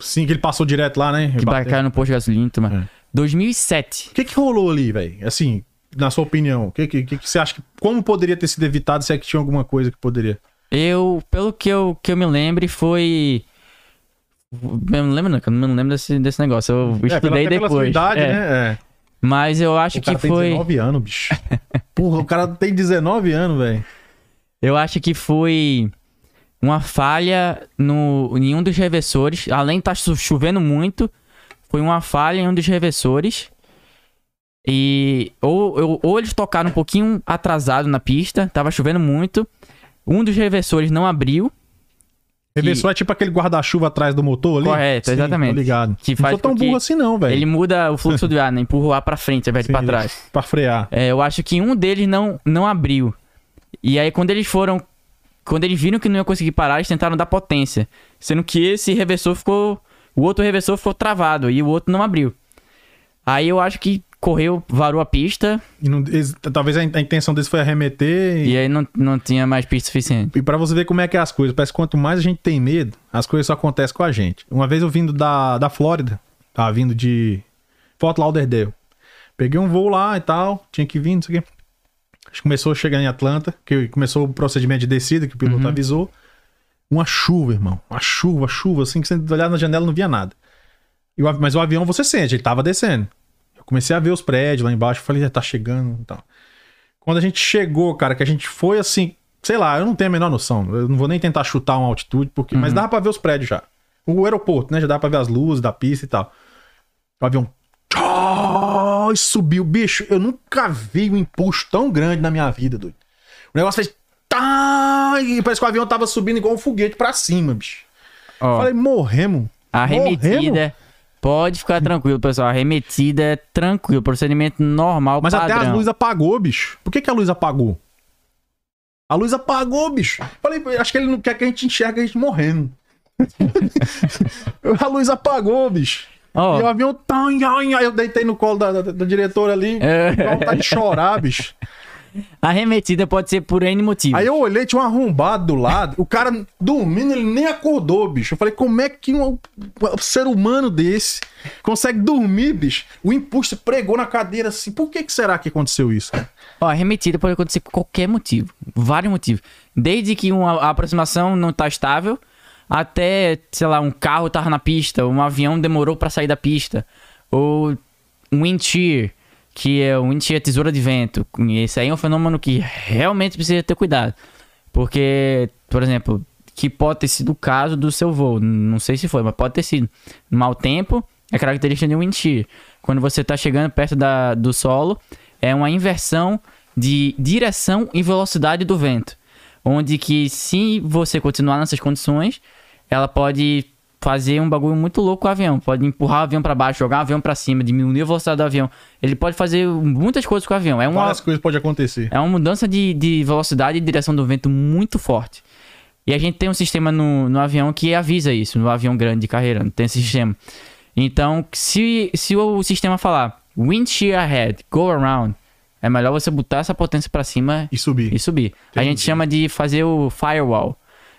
Sim, que ele passou direto lá, né? que caiu no posto de gasolina. mais. É. 2007. O que que rolou ali, velho? Assim, na sua opinião, o que, que, que que você acha que. Como poderia ter sido evitado se é que tinha alguma coisa que poderia? Eu, pelo que eu, que eu me lembre, foi. Eu não lembro, não, eu não lembro desse, desse negócio. Eu É, estudei pela depois. idade, É. né? É. Mas eu acho O cara que tem foi. 19 anos, bicho. [laughs] Porra, o cara tem 19 anos, velho. Eu acho que foi uma falha no, em um dos reversores. Além de estar chovendo muito, foi uma falha em um dos reversores. E ou, ou, ou eles tocaram um pouquinho atrasado na pista, tava chovendo muito. Um dos reversores não abriu, Reversor é tipo aquele guarda-chuva atrás do motor ali? Correto, Sim, exatamente. Ligado. Que não faz sou tão que burro assim não, velho. ele muda o fluxo do ar, né? Empurra o ar pra frente, ao invés de pra trás. Pra frear. É, eu acho que um deles não, não abriu. E aí, quando eles foram. Quando eles viram que não ia conseguir parar, eles tentaram dar potência. Sendo que esse reversor ficou. O outro reversor ficou travado e o outro não abriu. Aí eu acho que correu, varou a pista não- talvez a, in- a intenção deles foi arremeter e, e aí não, não tinha mais pista suficiente. e para você ver como é que é as coisas. Parece que quanto mais a gente tem medo, as coisas só acontecem com a gente. Uma vez eu vindo da, da Flórida, tava vindo de Fort Lauderdale. Peguei um voo lá e tal, tinha que vir, não sei o quê. Acho que começou a chegar em Atlanta, que começou o procedimento de descida, que o piloto avisou. Uma chuva, irmão. Uma chuva, chuva, assim, que você olhava na janela não via nada. O mas o avião você sente, ele tava descendo. Eu comecei a ver os prédios lá embaixo, falei, já tá chegando e tal. Quando a gente chegou, cara, que a gente foi assim, sei lá, eu não tenho a menor noção. Eu não vou nem tentar chutar uma altitude, porque, mas dava pra ver os prédios já. O aeroporto, né? Já dava pra ver as luzes da pista e tal. O avião. tchau, e subiu. Bicho, eu nunca vi um impulso tão grande na minha vida, doido. O negócio fez. Tá, e parece que o avião tava subindo igual um foguete pra cima, bicho. Ó, Falei, morremos. a morremos. Pode ficar tranquilo, pessoal. A arremetida é tranquilo. Procedimento normal, Mas até padrão. as luzes apagou, bicho. Por que, que a luz apagou? A luz apagou, bicho. Falei, acho que ele não quer que a gente enxergue a gente morrendo. [laughs] a luz apagou, bicho. Ó, E o avião. tá, Aí eu deitei no colo da, da- da diretora ali. É. Com vontade de chorar, bicho. A arremetida pode ser por N motivo. Aí eu olhei, tinha um arrombado do lado. O cara dormindo, ele nem acordou, bicho. Eu falei, como é que um, um ser humano desse consegue dormir, bicho? O impulso pregou na cadeira assim. Por que, que será que aconteceu isso? cara? Ó, arremetida pode acontecer por qualquer motivo. Vários motivos. Desde que uma a aproximação não tá estável, até, sei lá, um carro tava na pista, um avião demorou pra sair da pista, ou um wind shear, que é um wind shear tesoura de vento. Esse aí é um fenômeno que realmente precisa ter cuidado. Porque, por exemplo, que pode ter sido o caso do seu voo. Não sei se foi, mas pode ter sido. Mau tempo é característica de um wind shear. Quando você está chegando perto da, do solo, é uma inversão de direção e velocidade do vento. Onde que se você continuar nessas condições, ela pode fazer um bagulho muito louco com o avião. Pode empurrar o avião para baixo, jogar o avião para cima, diminuir a velocidade do avião. Ele pode fazer muitas coisas com o avião. É uma, Várias coisas podem acontecer. é uma mudança de, de velocidade e direção do vento muito forte. E a gente tem um sistema no, no avião que avisa isso, no avião grande de carreira, tem esse sistema. Então, se, se o sistema falar wind shear ahead, go around, é melhor você botar essa potência para cima E subir. e subir. A gente chama de fazer o firewall,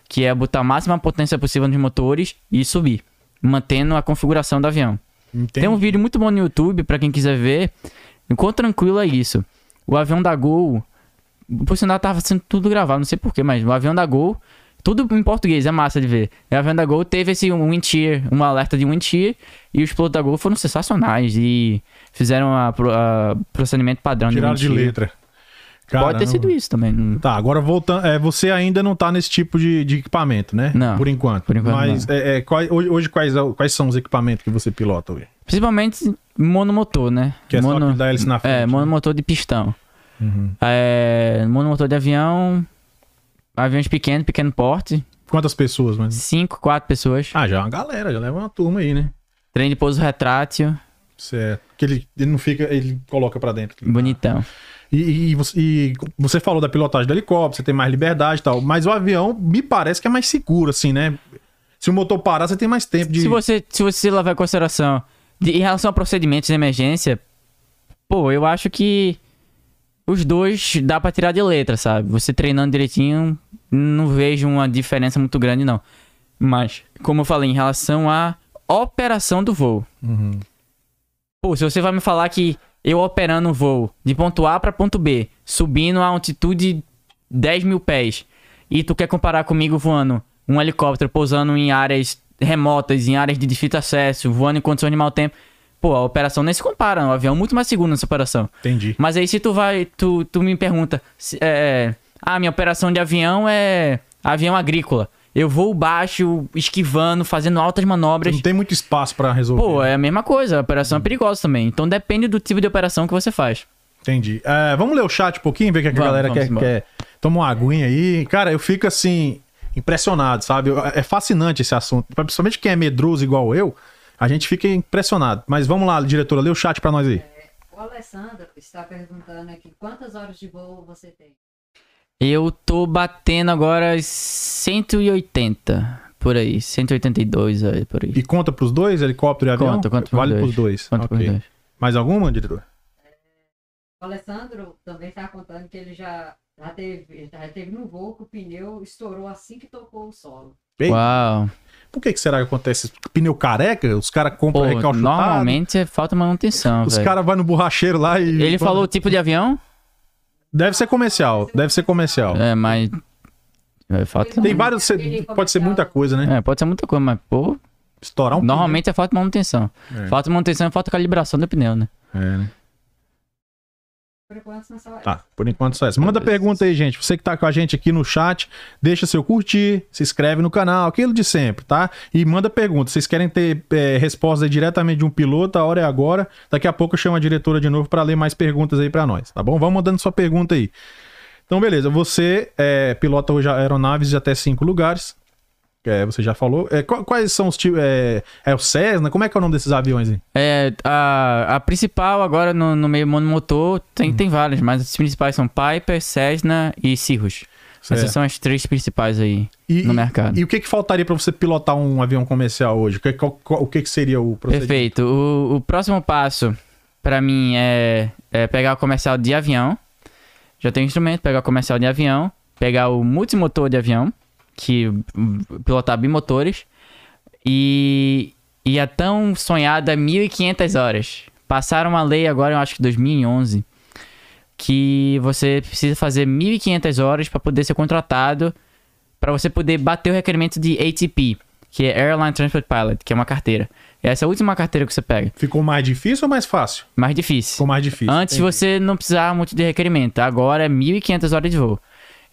que é botar a máxima potência possível nos motores e subir, mantendo a configuração do avião. Entendi. Tem um vídeo muito bom no YouTube pra quem quiser ver. Enquanto tranquilo é isso. O avião da Gol, por sinal tava sendo tudo gravado, não sei porquê, mas o avião da Gol, tudo em português, é massa de ver. O avião da Gol teve esse wind shear, um alerta de wind shear, e os pilotos da Gol foram sensacionais e fizeram a procedimento padrão Tiraram de de wind letra. Pode ter Caramba. sido isso também. não- Tá, agora voltando. É, você ainda não tá nesse tipo de, de equipamento, né? Não, Por enquanto. por enquanto Mas é, é, quais- hoje, quais, quais são os equipamentos que você pilota? Hoje? Principalmente monomotor, né? Que é só Mono- aquele da hélice na frente. É, né? monomotor de pistão. Uhum. É, monomotor de avião, aviões pequenos, pequeno porte, Quantas pessoas, mas. 5, 4 pessoas. Ah, já é uma galera, já leva uma turma aí, né? Trem de pouso retrátil, Certo. Que ele, ele não fica, ele coloca pra dentro. bonitão. E, e- e você, e você falou da pilotagem do helicóptero, você tem mais liberdade e tal. Mas o avião me parece que é mais seguro, assim, né? Se o motor parar, você tem mais tempo de. Se você, se você levar em consideração de- em relação a procedimentos de emergência, pô, eu acho que os dois dá pra tirar de letra, sabe? Você treinando direitinho, não vejo uma diferença muito grande, não. Mas, como eu falei, em relação à operação do voo. Uhum. Pô, se você vai me falar que eu operando um voo de ponto A pra ponto B, subindo a altitude 10 mil pés, e tu quer comparar comigo voando um helicóptero pousando em áreas remotas, em áreas de difícil acesso, voando em condições de mau tempo. Pô, a operação nem se compara. O avião é muito mais seguro nessa operação. Entendi. Mas aí se tu vai, tu, tu me pergunta, se, é, ah, minha operação de avião é avião agrícola. Eu vou baixo, esquivando, fazendo altas manobras. Não tem muito espaço pra resolver. Pô, é a mesma coisa, a operação é perigosa também. Então depende do tipo de operação que você faz. Entendi. É, vamos ler o chat um pouquinho, ver o que, é que a Vamos, galera vamos quer, quer. Toma uma aguinha aí. Cara, eu fico assim, impressionado, sabe? É fascinante esse assunto. Principalmente quem é medroso igual eu, a gente fica impressionado. Mas vamos lá, diretora, lê o chat pra nós aí. O Alessandro está perguntando aqui quantas horas de voo você tem. Eu tô batendo agora 180, por aí. 182 aí, por aí. E conta pros dois, helicóptero e avião? Conta, conta pros Vale dois. pros dois. Quanto por Ok. dois? Mais alguma, diretor? O Alessandro também está contando que ele já, já, teve, já teve num voo que o pneu estourou assim que tocou o solo. Ei, Uau. Por que, que será que acontece? Pneu careca? Os caras compram recalchutado? normalmente é falta manutenção, Os caras vão no borracheiro lá e. Ele falou o tipo de avião? Deve ser comercial. Deve ser comercial. É, mas... é, falta... Tem vários. Pode ser muita coisa, né? É, pode ser muita coisa, mas, pô, Estourar um normalmente é falta de manutenção. É. Falta de manutenção e falta de calibração do pneu, né? pneu. É, né? Por enquanto são só Tá, por enquanto só essa. Manda pergunta aí, gente. Você que tá com a gente aqui no chat, deixa seu curtir, se inscreve no canal, aquilo de sempre, tá? E manda pergunta. Vocês querem ter é, resposta aí diretamente de um piloto, a hora é agora. Daqui a pouco eu chamo a diretora de novo pra ler mais perguntas aí pra nós, tá bom? Vamos mandando sua pergunta aí. Então, beleza. Você é, pilota hoje aeronaves de até cinco lugares. É, você já falou. É, qu- quais são os tipos? É, é o Cessna? Como é que é o nome desses aviões aí? É, a, a principal agora no, no meio monomotor tem, Uhum. tem várias, mas as principais são Piper, Cessna e Cirrus. Certo. Essas são as três principais aí E, no e- mercado. E o que, que faltaria pra você pilotar um avião comercial hoje? O que, qual- qual- o que, que seria o procedimento? Perfeito. O, o próximo passo pra mim é, é pegar o comercial de avião. Já tenho instrumento, pegar o comercial de avião, pegar o multimotor de avião, que pilotar bimotores e e a tão sonhada 1500 horas. Passaram uma lei agora, eu acho que 2011, que você precisa fazer 1500 horas para poder ser contratado, para você poder bater o requerimento de ATP, que é Airline Transport Pilot, que é uma carteira. Essa é a última carteira que você pega. Ficou mais difícil ou mais fácil? Mais difícil. Ficou mais difícil. Antes Entendi. você não precisava muito de requerimento, agora é 1500 horas de voo.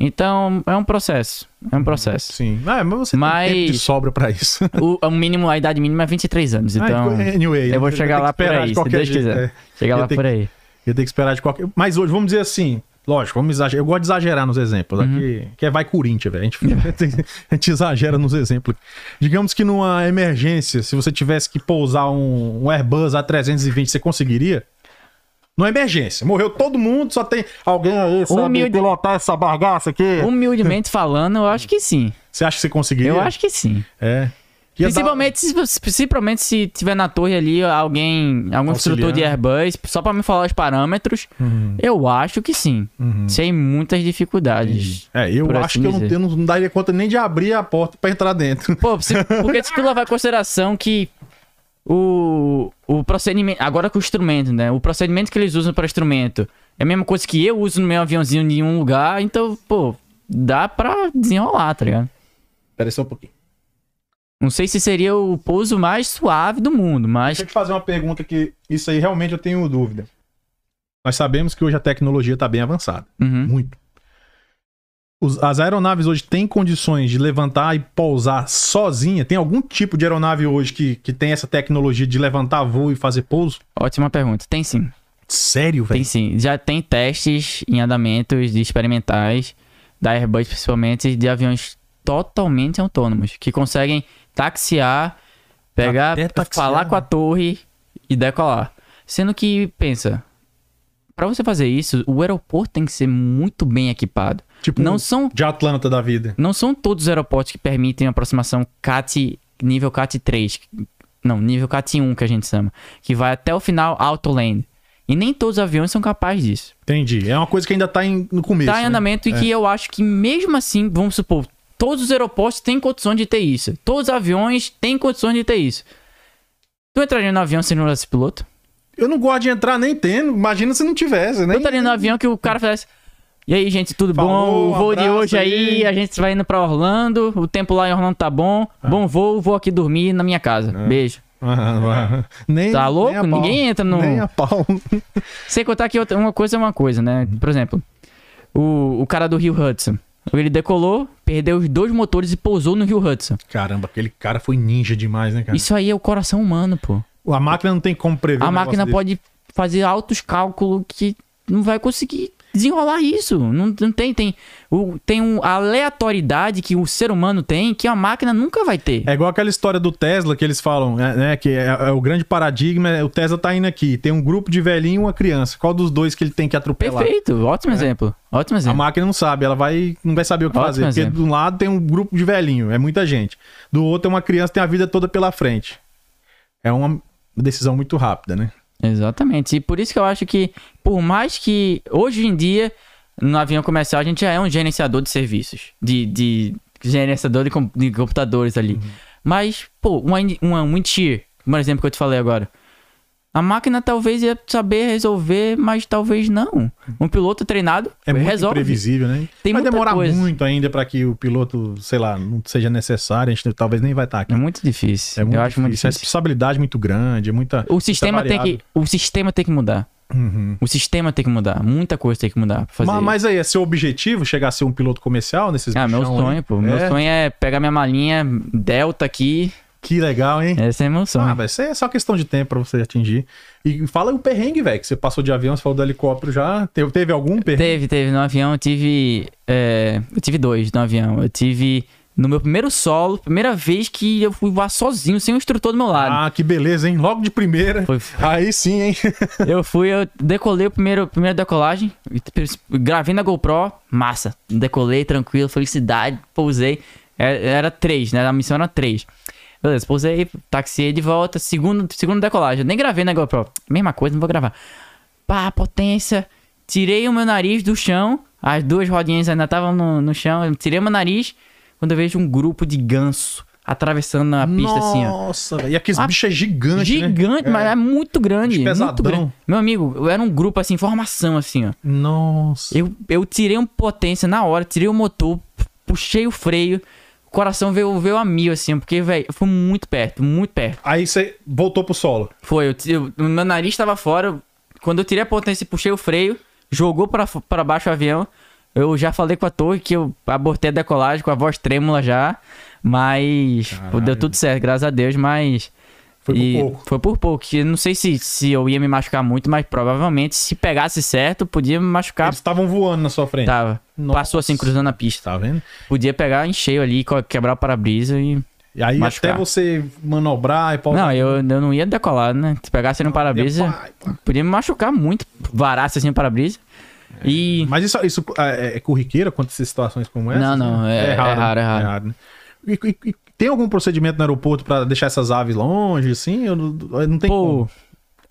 Então, é um processo. É um processo. Sim. Ah, mas você Mas- tem tempo de sobra pra isso. o, o mínimo, a idade mínima é 23 anos. Então, Ah, anyway, eu vou chegar lá por aí, se Deus quiser. é. Chegar lá por que- aí. Ia ter que esperar de qualquer. Mas hoje, vamos dizer assim. Lógico, vamos exagerar. Eu gosto de exagerar nos exemplos. Uhum. Aqui, que é vai Corinthians, velho. A gente, [laughs] [laughs] a gente exagera nos exemplos. Digamos que numa emergência, se você tivesse que pousar um, um Airbus A320, você conseguiria? Numa emergência. Morreu todo mundo, só tem alguém aí, sabe, Humilde- pilotar essa bagaça aqui. Humildemente [laughs] falando, eu acho que sim. Você acha que você conseguiria? Eu acho que sim. É. Ia dar- Principalmente, se, principalmente se tiver na torre ali alguém, algum instrutor de Airbus, só pra me falar os parâmetros, Uhum, eu acho que sim. uhum. Sem muitas dificuldades. É, eu por acho assim que eu não, eu não daria conta nem de abrir a porta pra entrar dentro. Pô, se- porque se tu levar em consideração que o, o procedimento. Agora com o instrumento, né? O procedimento que eles usam para instrumento é a mesma coisa que eu uso no meu aviãozinho em um lugar, então, pô, dá pra desenrolar, tá ligado? Pera aí só um pouquinho. Não sei se seria o pouso mais suave do mundo, mas. Deixa eu te fazer uma pergunta que isso aí realmente eu tenho dúvida. Nós sabemos que hoje a tecnologia está bem avançada. Uhum. Muito. As aeronaves hoje têm condições de levantar e pousar sozinha? Tem algum tipo de aeronave hoje que, que tem essa tecnologia de levantar voo e fazer pouso? Ótima pergunta. Tem sim. Sério, Tem velho? sim. Já tem testes em andamentos de experimentais, da Airbus principalmente, de aviões totalmente autônomos, que conseguem taxiar, pegar, taxiar, falar com a né? torre e decolar. Sendo que, pensa, pra você fazer isso, o aeroporto tem que ser muito bem equipado. Tipo, Não são, de Atlanta da vida. não são todos os aeroportos que permitem aproximação CAT, nível CAT 3. Não, nível CAT 1 que a gente chama. Que vai até o final Autoland. E nem todos os aviões são capazes disso. Entendi. É uma coisa que ainda tá em- no começo. tá em né? andamento e que eu acho que mesmo assim, vamos supor, todos os aeroportos têm condições de ter isso. Todos os aviões têm condições de ter isso. Tu entraria no avião sem não esse piloto? Eu não gosto de entrar nem tendo. Imagina se não tivesse, né? Eu estaria no avião que o cara fizesse. E aí, gente, tudo Falou, bom? O um voo de abraço hoje aí, aí. a gente vai indo pra Orlando. O tempo lá em Orlando tá bom. Ah. Bom voo, vou aqui dormir na minha casa. Beijo. Ah, [laughs] nem, Tá louco? nem. Ninguém entra no- Nem a pau. [laughs] Sem contar que outra- uma coisa é uma coisa, né? Por exemplo, o, o cara do Rio Hudson. Ele decolou, perdeu os dois motores e pousou no Rio Hudson. Caramba, aquele cara foi ninja demais, né, cara? Isso aí é o coração humano, pô. A máquina não tem como prever A um máquina pode fazer altos cálculos que não vai conseguir desenrolar isso. Não, não tem, tem, o, tem um, a aleatoriedade que o ser humano tem que a máquina nunca vai ter. É igual aquela história do Tesla que eles falam, né? né, que é, é o grande paradigma, é, o Tesla tá indo aqui, tem um grupo de velhinho e uma criança. Qual dos dois que ele tem que atropelar? Perfeito, ótimo exemplo. Ótimo A exemplo. máquina não sabe, ela vai não vai saber o que Ótimo fazer. Porque exemplo. de um lado tem um grupo de velhinho, é muita gente. Do outro é uma criança que tem a vida toda pela frente. É uma decisão muito rápida, né? Exatamente. E por isso que eu acho que, por mais que hoje em dia, no avião comercial, a gente já é um gerenciador de serviços. De, de gerenciador de, com- de computadores ali. Mas, pô, uma, uma Windcheer, por exemplo, que eu te falei agora. A máquina talvez ia saber resolver, mas talvez não. Um piloto treinado É muito resolve. imprevisível, né? Tem vai demorar coisa. muito ainda pra que o piloto, sei lá, não seja necessário, a gente talvez nem vai estar aqui. É muito difícil. É muito eu acho muito difícil. É difícil. responsabilidade muito grande, é muita. O sistema, tem que, o sistema tem que mudar. Uhum. O sistema tem que mudar. Muita coisa tem que mudar pra fazer. Mas, mas aí, é seu objetivo chegar a ser um piloto comercial nesses Ah, meu sonho, aí? pô. Meu É? sonho é pegar minha malinha Delta aqui. Que legal, hein? Esse é meu sonho. Ah, vai ser só questão de tempo pra você atingir. E fala o perrengue, velho, que você passou de avião, você falou do helicóptero já. Teve, teve algum perrengue? Teve, teve. No avião eu tive. é, eu tive dois no avião. Eu tive. No meu primeiro solo, primeira vez que eu fui voar sozinho, sem um instrutor do meu lado. Ah, que beleza, hein? Logo de primeira. Foi- Aí sim, hein? [laughs] Eu fui, eu decolei o primeiro, primeira decolagem, gravei na GoPro, massa. Decolei tranquilo, felicidade, pousei. Era, era três, né? A missão era três. Beleza, pousei, taxiei de volta, segundo, segundo decolagem. Eu nem gravei na GoPro. Mesma coisa, não vou gravar. Pá, potência. Tirei o meu nariz do chão. As duas rodinhas ainda estavam no, no chão. Eu tirei o meu nariz quando eu vejo um grupo de ganso atravessando a pista assim, ó. Nossa, velho. E aqueles Ah, bichos é gigante, né? Gigante, mas é muito grande. Bicho Muito pesadão. grande. Meu amigo, eu era um grupo assim, formação assim, ó. Nossa. Eu, eu tirei um potência na hora, tirei o motor, puxei o freio, coração veio, veio a mil, assim, porque, velho, foi muito perto, muito perto. Aí você voltou pro solo. Foi, eu, eu- o meu nariz tava fora, quando eu tirei a potência e puxei o freio, jogou pra baixo o avião. Eu já falei com a torre que eu abortei a decolagem com a voz trêmula já, mas Caralho. deu tudo certo, graças a Deus, mas Foi por pouco. Foi por pouco. Eu não sei se, se eu ia me machucar muito, mas provavelmente se pegasse certo, podia me machucar. Eles estavam voando na sua frente. Tava. Nossa. Passou assim, cruzando a pista. Tá vendo? Podia pegar em cheio ali, quebrar o para-brisa e. E aí Machucar. até você manobrar e Não, eu, eu não ia decolar, né? Se pegasse no para-brisa, podia me machucar muito. Varasse assim o para-brisa. E. Mas isso, isso é, é corriqueiro acontecer situações como essa? Não, não, é- é raro, é raro. né? E, e- e tem algum procedimento no aeroporto pra deixar essas aves longe, assim? Eu não, não tem Pô, como.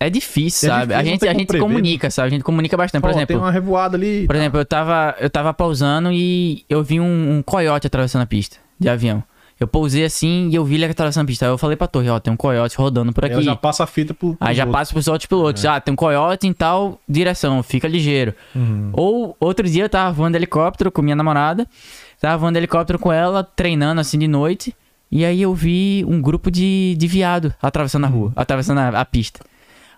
É difícil, É sabe? difícil, a gente, a gente prever, né? comunica, sabe? A gente comunica bastante. Por exemplo, tem uma revoada ali. Por exemplo, eu tava, eu tava pausando e eu vi um, um coiote atravessando a pista de avião. Eu pousei assim e eu vi ele atravessando a pista. Aí eu falei pra torre, ó, tem um coiote rodando por Aí aqui. ela já passa a fita pro. Aí já outros. passa pros outros pilotos. Ah, tem um coiote em tal direção, fica ligeiro. Uhum. Ou outro dia eu tava voando helicóptero com minha namorada. Tava voando helicóptero com ela, treinando assim de noite. E aí eu vi um grupo de, de viado atravessando a Uhum. rua, atravessando a, a pista.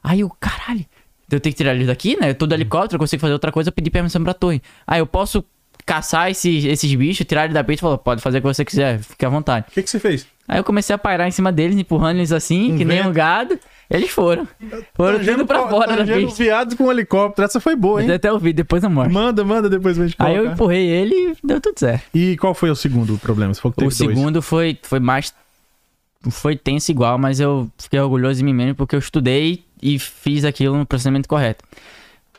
Aí eu, caralho, eu tenho que tirar eles daqui, né? Eu Uhum. tô do helicóptero, eu consigo fazer outra coisa, eu pedi permissão pra torre. Aí eu posso caçar esses, esses bichos, tirar eles da pista e falar, pode fazer o que você quiser, fique à vontade. O que, que você fez? Aí eu comecei a pairar em cima deles, empurrando eles assim, Um que nem vento. um gado. Eles foram. Foram Tangendo tudo pra fora da pista. viado com um helicóptero. Essa foi boa, hein? Até o vídeo, depois eu mostro. Manda, manda depois pra gente Aí eu empurrei ele e deu tudo certo. E qual foi o segundo problema? Você falou que teve O segundo foi, foi mais. Foi tenso igual, mas eu fiquei orgulhoso de mim mesmo porque eu estudei e fiz aquilo no procedimento correto.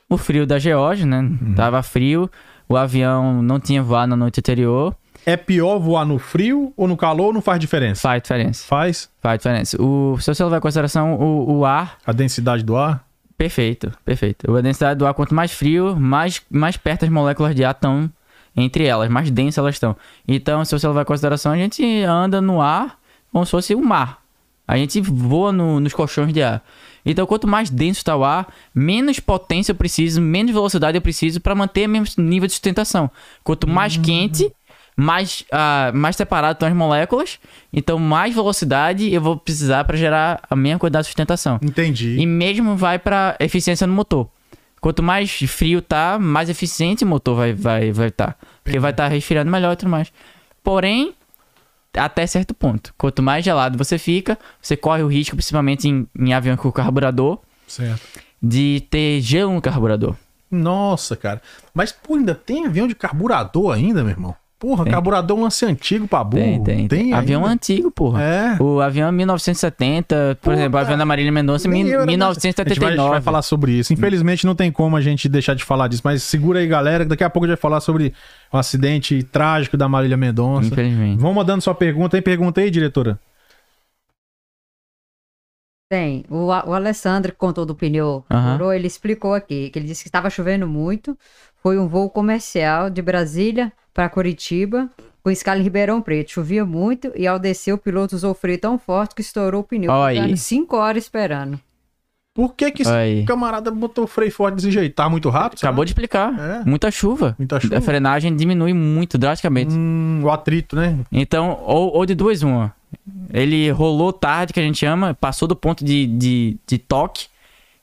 O frio da Geórgia, né? Uhum. Tava frio, o avião não tinha voado na noite anterior. É pior voar no frio ou no calor ou não faz diferença? Faz diferença. Faz Faz diferença. O, se você levar em consideração o, o ar, a densidade do ar? perfeito, perfeito. A densidade do ar, quanto mais frio, mais, mais perto as moléculas de ar estão entre elas, mais densas elas estão. Então, se você levar em consideração, a gente anda no ar como se fosse o mar. A gente voa no- nos colchões de ar. Então, quanto mais denso está o ar, menos potência eu preciso, menos velocidade eu preciso para manter o mesmo nível de sustentação. Quanto mais quente, mais, ah, mais separado estão as moléculas, então mais velocidade eu vou precisar para gerar a mesma quantidade de sustentação. Entendi. E mesmo vai para eficiência no motor. Quanto mais frio tá, mais eficiente o motor vai vai vai tá. Porque vai estar resfriando melhor e tudo mais. Porém, até certo ponto. Quanto mais gelado você fica, você corre o risco, principalmente em, em avião com carburador, Certo. de ter gelo no carburador. Nossa, cara. Mas, pô, ainda tem avião de carburador ainda, meu irmão? Porra, carburador é um lance antigo pra burro. Tem, tem. avião ainda? antigo, porra. É. O avião 1970, por Puta. exemplo, o avião da Marília Mendonça, Nem mil- eu era A gente, vai, a gente 1979. vai falar sobre isso. Infelizmente não tem como a gente deixar de falar disso, mas segura aí, galera, que daqui a pouco a gente vai falar sobre o acidente trágico da Marília Mendonça. Infelizmente. Vão mandando sua pergunta. Tem pergunta aí, diretora? Tem. O, o Alessandro que contou do pneu furou, ele explicou aqui que ele disse que estava chovendo muito. Foi um voo comercial de Brasília para Curitiba, com escala em Ribeirão Preto. Chovia muito e ao descer o piloto usou freio tão forte que estourou o pneu. Ficando cinco horas esperando. Por que que esse camarada botou freio forte desse jeito? Tá muito rápido? Acabou de explicar. É. Muita chuva. Muita chuva. A frenagem diminui muito drasticamente. Hum, o atrito, né? Então, ou, ou de duas, uma. Ele rolou tarde, que a gente chama, passou do ponto de, de, de toque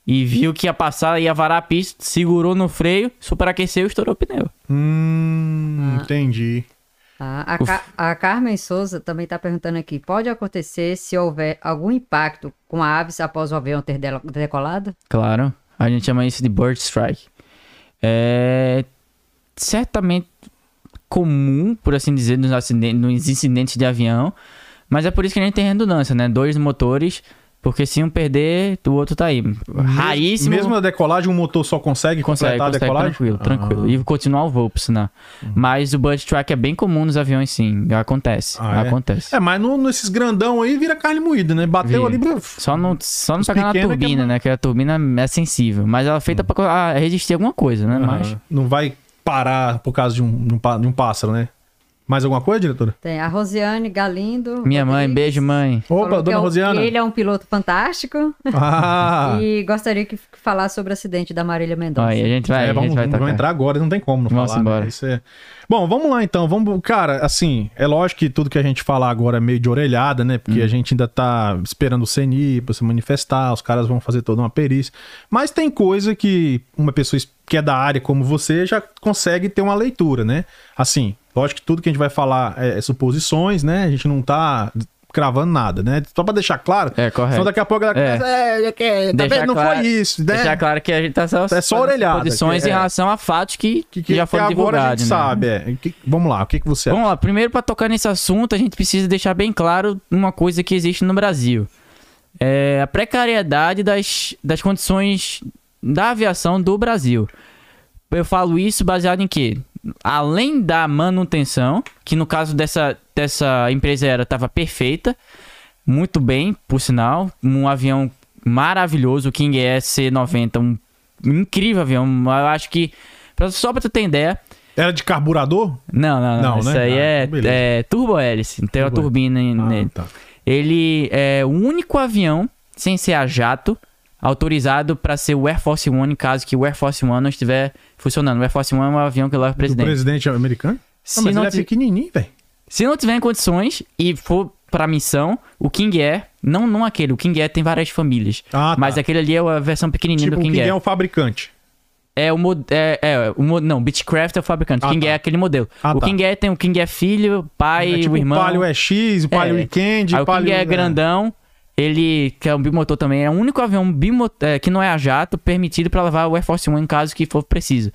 e viu que ia passar, ia varar a pista, segurou no freio, superaqueceu e estourou o pneu. Hum, Ah. entendi. Tá? A, Ca- a Carmen Souza também está perguntando aqui: pode acontecer se houver algum impacto com a aves após o avião ter decolado? Claro, a gente chama isso de bird strike. É certamente comum, por assim dizer, nos, acidentes, nos incidentes de avião, mas é por isso que a gente tem redundância, né? Dois motores, porque se um perder, o outro tá aí. Raríssimo. Mesmo na decolagem, um motor só consegue, Consegue, completar consegue a decolagem? tranquilo, tranquilo. Ah. E continuar o voo, por sinal. Mas o bird track é bem comum nos aviões, sim. Acontece. Ah, é? acontece. É, mas no, nesses grandão aí vira carne moída, né? Bateu Vira. ali. Só não, só não pegar na é é turbina, uma- né? Que a turbina é sensível. Mas ela é feita pra ah, resistir a alguma coisa, né? Mas. Ah, Não vai parar por causa de um, de um pássaro, né? Mais alguma coisa, diretora? Tem a Rosiane Galindo. Minha mãe, Rodrigues, beijo, mãe. Opa, dona é um- Rosiana. Ele é um piloto fantástico Ah, [laughs] e gostaria que falasse sobre o acidente da Marília Mendonça. Olha, a gente vai, é, a vamos, gente vai vamos entrar agora, não tem como não Vamos falar. embora. Né? Isso é... Bom, vamos lá então. Vamos, cara, assim, é lógico que tudo que a gente falar agora é meio de orelhada, né? Porque a gente ainda tá esperando o CNI pra se manifestar, os caras vão fazer toda uma perícia. Mas tem coisa que uma pessoa que é da área como você já consegue ter uma leitura, né? Assim, lógico que tudo que a gente vai falar é, é suposições, né? A gente não tá cravando nada, né? Só pra deixar claro. É, correto. Senão daqui a pouco ela É. começa, é, é, que- tá Deixar vendo? Não claro- foi isso, né? Deixar claro que a gente tá só, É só orelhada, Posições em é. relação a fatos que, que, que, já foram que agora a gente divulgados, né? sabe. É. Que- vamos lá, o que, que você Vamos lá, primeiro para tocar nesse assunto, a gente precisa deixar bem claro uma coisa que existe no Brasil. É a precariedade das, das condições da aviação do Brasil. Eu falo isso baseado em quê? Além da manutenção, que no caso dessa, dessa empresa era estava perfeita, muito bem, por sinal, um avião maravilhoso, o King Air C90, um incrível avião, eu acho que só para tu ter ideia, Era de carburador? não, não, não. Não, Isso né? aí Ah, é, então beleza. é turbo hélice. Tem uma turbina Ah, nele. tá. Ele é o único avião sem ser a jato autorizado para ser o Air Force One em caso que o Air Force One não estiver funcionando. O Air Force One é um avião que leva o presidente. presidente americano? Se, Ah, mas não ele é pequenininho, velho. se não tiver em condições e for para missão, o King Air, não, não aquele, o King Air tem várias famílias. Ah, tá. Mas aquele ali é a versão pequenininha Tipo, do o King King Air. é um fabricante. É o mod... é, é, o mo- não, Beechcraft é o fabricante. Ah, King tá. Air é aquele modelo. Ah, o tá. King Air tem o King Air filho, pai, é tipo o irmão. o Palio X, o Palio É. Weekend, Aí o Palio... King é grandão, ele, que é um bimotor também, é o único avião bimo- é, que não é a jato permitido para levar o Air Force One em caso que for preciso.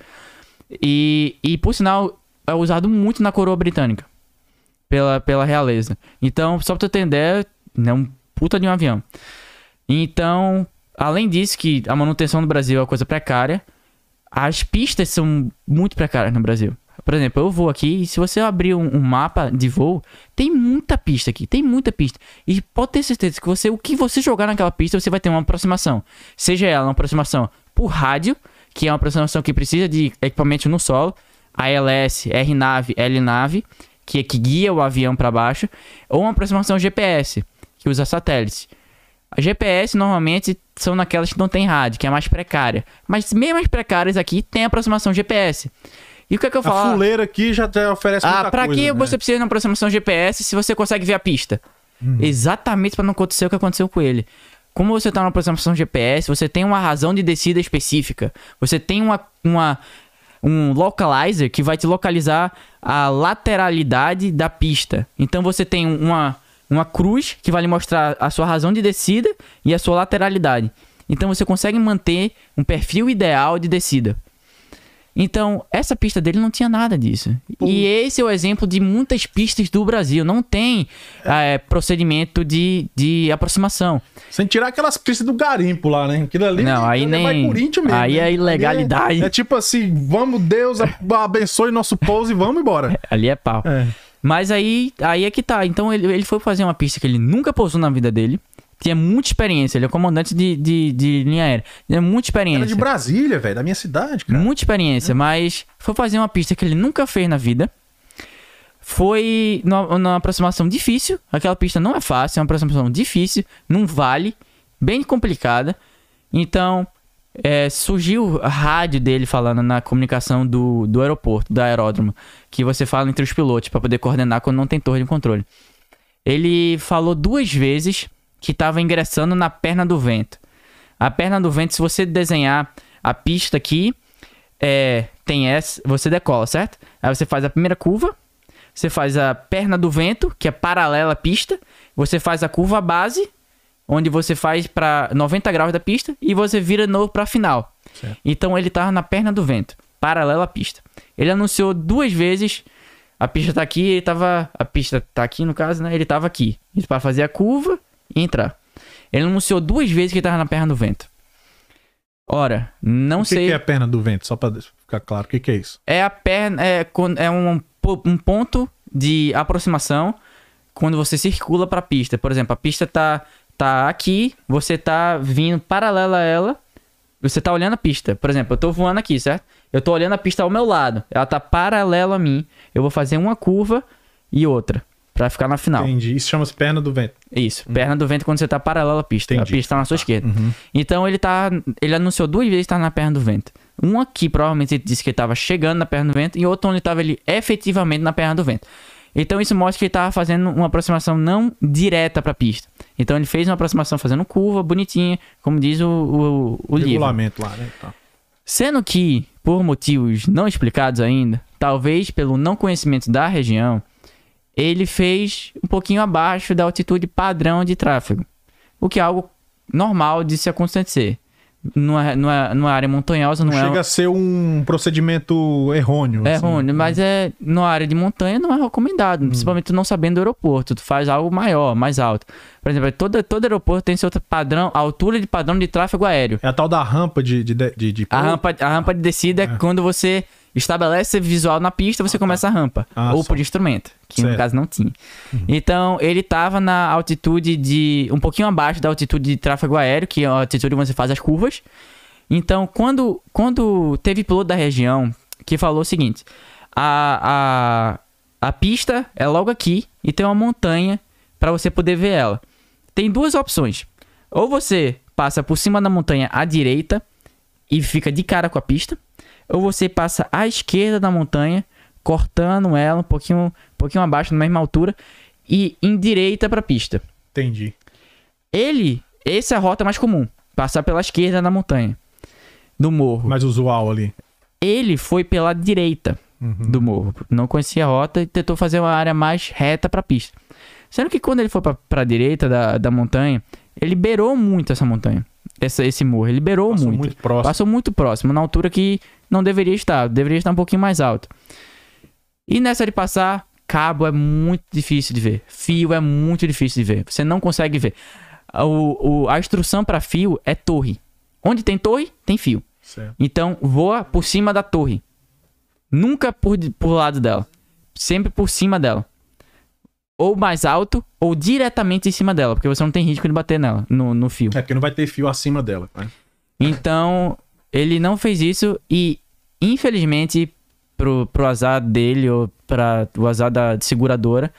E, e por sinal, é usado muito na coroa britânica, pela, pela realeza. Então, só pra tu ideia, é um puta de um avião. Então, além disso, que a manutenção no Brasil é uma coisa precária, as pistas são muito precárias no Brasil. Por exemplo, eu vou aqui e se você abrir um, um mapa de voo, tem muita pista aqui, tem muita pista. E pode ter certeza que você, o que você jogar naquela pista, você vai ter uma aproximação. Seja ela uma aproximação por rádio, que é uma aproximação que precisa de equipamento no solo, ALS, RNAV, LNAV, que é que guia o avião para baixo, ou uma aproximação GPS, que usa satélites. A GPS normalmente são naquelas que não tem rádio, que é mais precária. Mas mesmo as precárias aqui tem aproximação GPS. E o que é que eu A falo? fuleira aqui já oferece Ah, muita pra coisa, que né? você precisa de uma aproximação GPS se você consegue ver a pista? Uhum. Exatamente pra não acontecer o que aconteceu com ele. Como você tá numa aproximação GPS, você tem uma razão de descida específica. Você tem uma, uma um localizer que vai te localizar a lateralidade da pista. Então você tem uma, uma cruz que vai lhe mostrar a sua razão de descida e a sua lateralidade. Então você consegue manter um perfil ideal de descida. Então, essa pista dele não tinha nada disso. E esse é o exemplo de muitas pistas do Brasil. Não tem eh, procedimento de, de aproximação. Sem tirar aquelas pistas do garimpo lá, né? Aquilo ali Não, aí é nem- vai Corinthians mesmo. aí né? é ilegalidade. Ali É, é tipo assim, vamos, Deus abençoe nosso pouso e vamos embora. [laughs] Ali é pau. É. Mas aí, aí é que tá. Então ele, ele foi fazer uma pista que ele nunca pousou na vida dele. Tinha muita experiência. Ele é comandante de, de, de linha aérea. Tinha muita experiência. Era de Brasília, velho, da minha cidade, cara. Muita experiência, mas foi fazer uma pista que ele nunca fez na vida. Foi numa, numa aproximação difícil. Aquela pista não é fácil, é uma aproximação difícil, num vale, bem complicada. Então, é, surgiu a rádio dele falando na comunicação do, do aeroporto, do aeródromo, que você fala entre os pilotos para poder coordenar quando não tem torre de controle. Ele falou duas vezes que estava ingressando na perna do vento. A perna do vento, se você desenhar a pista aqui, é, tem essa, você decola, certo? Aí você faz a primeira curva, você faz a perna do vento, que é paralela à pista, você faz a curva base, onde você faz para 90 graus da pista e você vira novo para final. Certo. Então ele tava na perna do vento, paralela à pista. Ele anunciou duas vezes a pista tá aqui, ele tava a pista tá aqui no caso, né? Ele tava aqui, para fazer a curva e entrar. Ele anunciou duas vezes que ele tava na perna do vento. Ora, não o que, sei. que é a perna do vento? Só pra ficar claro, o que, que é isso? É a perna. É, é um, um ponto de aproximação quando você circula pra pista. Por exemplo, a pista tá, tá aqui, você tá vindo paralela a ela. Você tá olhando a pista. Por exemplo, eu tô voando aqui, certo? Eu tô olhando a pista ao meu lado. Ela tá paralela a mim. Eu vou fazer uma curva e outra. Pra ficar na final. Entendi. Isso chama-se perna do vento. Isso, perna do vento quando você tá paralelo à pista. Entendi. A pista tá na sua esquerda. Então ele tá. Ele anunciou duas vezes que tá na perna do vento. Um aqui, provavelmente, ele disse que ele tava chegando na perna do vento, e outro onde tava ele efetivamente na perna do vento. Então isso mostra que ele tava fazendo uma aproximação não direta pra pista. Então ele fez uma aproximação fazendo curva, bonitinha, como diz o, o, o livro. Regulamento lá, né? Tá. Sendo que, por motivos não explicados ainda, talvez pelo não conhecimento da região, ele fez um pouquinho abaixo da altitude padrão de tráfego. O que é algo normal de se acontecer. Numa, numa, numa área montanhosa não, Não é. chega a ser um procedimento errôneo. É assim. ruim, mas é numa área de montanha não é recomendado, principalmente tu não sabendo do aeroporto, tu faz algo maior, mais alto. Por exemplo, todo, todo aeroporto tem seu padrão, altura de padrão de tráfego aéreo. É a tal da rampa de. de, de, de- A rampa, a rampa de descida é, quando você estabelece visual na pista, você começa a rampa. Ah, ou só. por instrumento, que Certo. no caso não tinha. Então, ele tava na altitude de. um pouquinho abaixo da altitude de tráfego aéreo, que é a altitude onde você faz as curvas. Então, quando, quando teve piloto da região que falou o seguinte: a, a, a pista é logo aqui e tem uma montanha para você poder ver ela. Tem duas opções. Ou você passa por cima da montanha à direita e fica de cara com a pista, ou você passa à esquerda da montanha, cortando ela um pouquinho, um pouquinho abaixo, na mesma altura, e em direita para a pista. Entendi. Ele, essa é a rota mais comum, passar pela esquerda da montanha, do morro. Mais usual ali. Ele foi pela direita Uhum. do morro, não conhecia a rota e tentou fazer uma área mais reta para a pista. Sendo que quando ele foi para a direita da, da montanha, ele beirou muito essa montanha, essa, esse morro, ele beirou Passou muito. muito próximo. Passou muito próximo, na altura que não deveria estar, deveria estar um pouquinho mais alto. E nessa de passar, cabo é muito difícil de ver, fio é muito difícil de ver, você não consegue ver. O, o- a instrução para fio é torre. Onde tem torre, tem fio. Certo. Então voa por cima da torre. Nunca por, por lado dela. Sempre por cima dela. Ou mais alto, ou diretamente em cima dela, porque você não tem risco de bater nela, no, no fio. É porque não vai ter fio acima dela. Né? Então, ele não fez isso e, infelizmente, pro, pro azar dele ou para o azar da seguradora,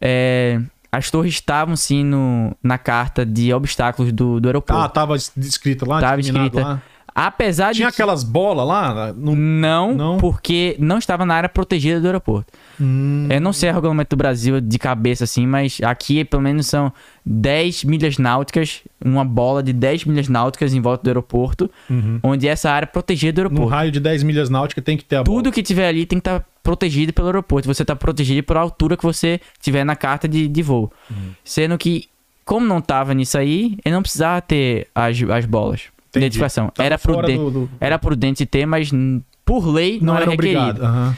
é, as torres estavam sim no, na carta de obstáculos do, do aeroporto. Ah, tava escrito lá, Tava escrita. lá. Apesar Tinha de que- aquelas bolas lá? No... não, Não? porque não estava na área protegida do aeroporto. Hum, Eu não sei o regulamento do Brasil de cabeça assim, mas aqui pelo menos são 10 milhas náuticas, uma bola de 10 milhas náuticas em volta do aeroporto, uhum. onde essa área é protegida do No aeroporto. raio de 10 milhas náuticas tem que ter a bola. Tudo que tiver ali tem que estar protegido pelo aeroporto. Você está protegido por altura que você tiver na carta de, de voo. Uhum. Sendo que, como não tava nisso aí, ele não precisava ter as, as bolas Entendi. identificação. Tava Era prudente, do- do- era prudente ter, mas por lei não, Não, era era requerido. aham.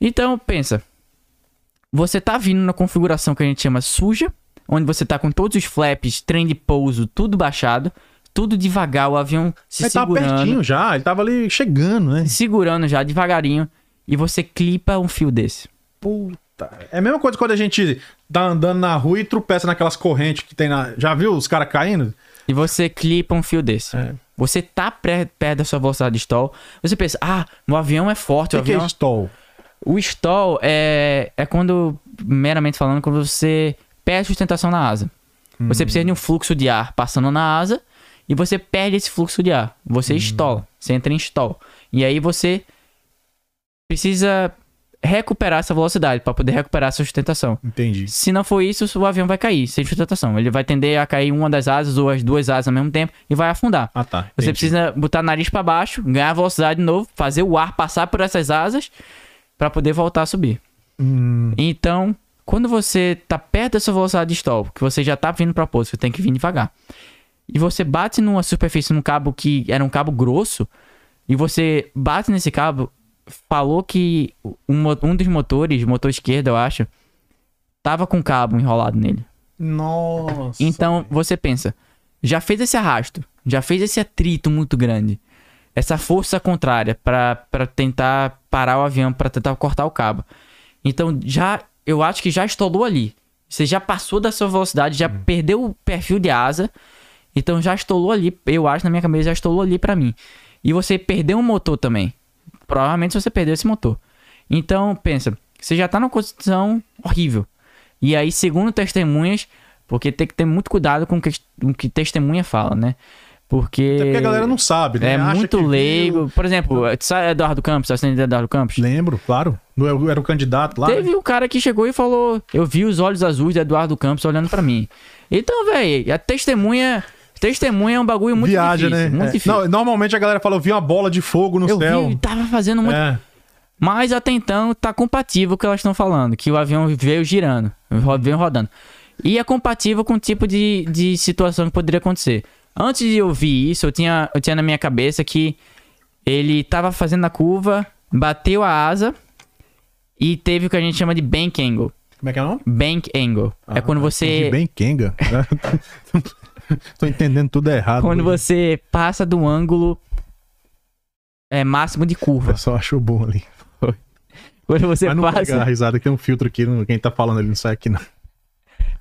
Então, pensa. Você tá vindo na configuração que a gente chama suja, onde você tá com todos os flaps, trem de pouso, tudo baixado, tudo devagar, o avião se Ele tava segurando, pertinho já, ele tava ali chegando, né? segurando já devagarinho, e você clipa um fio desse. Puta. É a mesma coisa quando a gente tá andando na rua e tropeça naquelas correntes que tem na. Já viu os caras caindo? E você clipa um fio desse. É. Você tá pré- perto da sua velocidade de stall, você pensa, ah, o avião é forte, O o que, que avião... é stall? O stall é, é quando, meramente falando, quando você perde sustentação na asa. Você precisa de um fluxo de ar passando na asa e você perde esse fluxo de ar. Você estola, você entra em stall. E aí você precisa recuperar essa velocidade para poder recuperar essa sustentação. Entendi. Se não for isso, o avião vai cair sem sustentação. Ele vai tender a cair uma das asas ou as duas asas ao mesmo tempo e vai afundar. Ah, tá. Você entendi. precisa botar o nariz para baixo, ganhar velocidade de novo, fazer o ar passar por essas asas para poder voltar a subir. Hum, Então, quando você tá perto dessa velocidade de stall, que você já tá vindo para pouso, você tem que vir devagar. E você bate numa superfície num cabo que era um cabo grosso, e você bate nesse cabo, falou que um, um dos motores, motor esquerdo, eu acho, tava com cabo enrolado nele. Nossa. Então você pensa, já fez esse arrasto, já fez esse atrito muito grande, essa força contrária pra pra tentar parar o avião, pra tentar cortar o cabo. Então já, eu acho que já estourou ali. Você já passou da sua velocidade, já perdeu o perfil de asa. Então já estourou ali, eu acho na minha cabeça já estourou ali pra mim. E você perdeu um motor também. Provavelmente você perdeu esse motor. Então pensa, você já tá numa condição horrível. E aí, segundo testemunhas, porque tem que ter muito cuidado com o que, o que testemunha fala, né? Porque. Até porque a galera não sabe, né? É Acha muito que viu- leigo. Por exemplo, Eduardo Campos? Sabe o Eduardo Campos? Lembro, claro. Eu era o candidato lá. Teve um cara que chegou e falou: Eu vi os olhos azuis de Eduardo Campos olhando pra mim. Então, velho, a testemunha. Testemunha é um bagulho muito Viagem, difícil. né? Muito É. difícil. Não, normalmente a galera fala, eu vi uma bola de fogo no eu céu. vi, tava fazendo muito. É. Mas até então tá compatível com o que elas estão falando, que o avião veio girando, veio rodando. E é compatível com o tipo de, de situação que poderia acontecer. Antes de eu ouvir isso, eu tinha, eu tinha na minha cabeça que ele tava fazendo a curva, bateu a asa e teve o que a gente chama de bank angle. Como é que é o nome? Bank angle. é quando Ah, você. entendi Bem Kenga. [laughs] [laughs] Tô entendendo tudo errado. Quando hoje. você passa do ângulo é, máximo de curva. pessoal achou bom ali. Quando você Mas não pega a passa. risada, que tem um filtro aqui. Quem tá falando ali não sai aqui, não.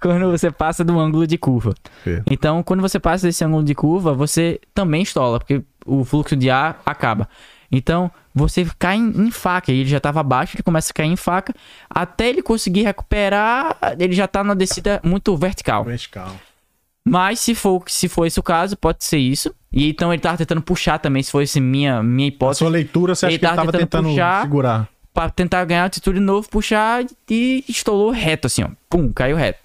Quando você passa do ângulo de curva. É. Então, quando você passa desse ângulo de curva, você também estola, porque o fluxo de ar acaba. Então, você cai em, em faca, e ele já estava abaixo, ele começa a cair em faca, até ele conseguir recuperar, ele já tá na descida muito vertical. Vertical. Mas se for, se for esse o caso, pode ser isso. E então ele tava tentando puxar também, se fosse minha, minha A hipótese, sua leitura, você acha Ele que ele tava tentando tentando puxar. segurar? pra tentar ganhar altitude de novo, puxar e estolou reto assim, ó. Pum, caiu reto.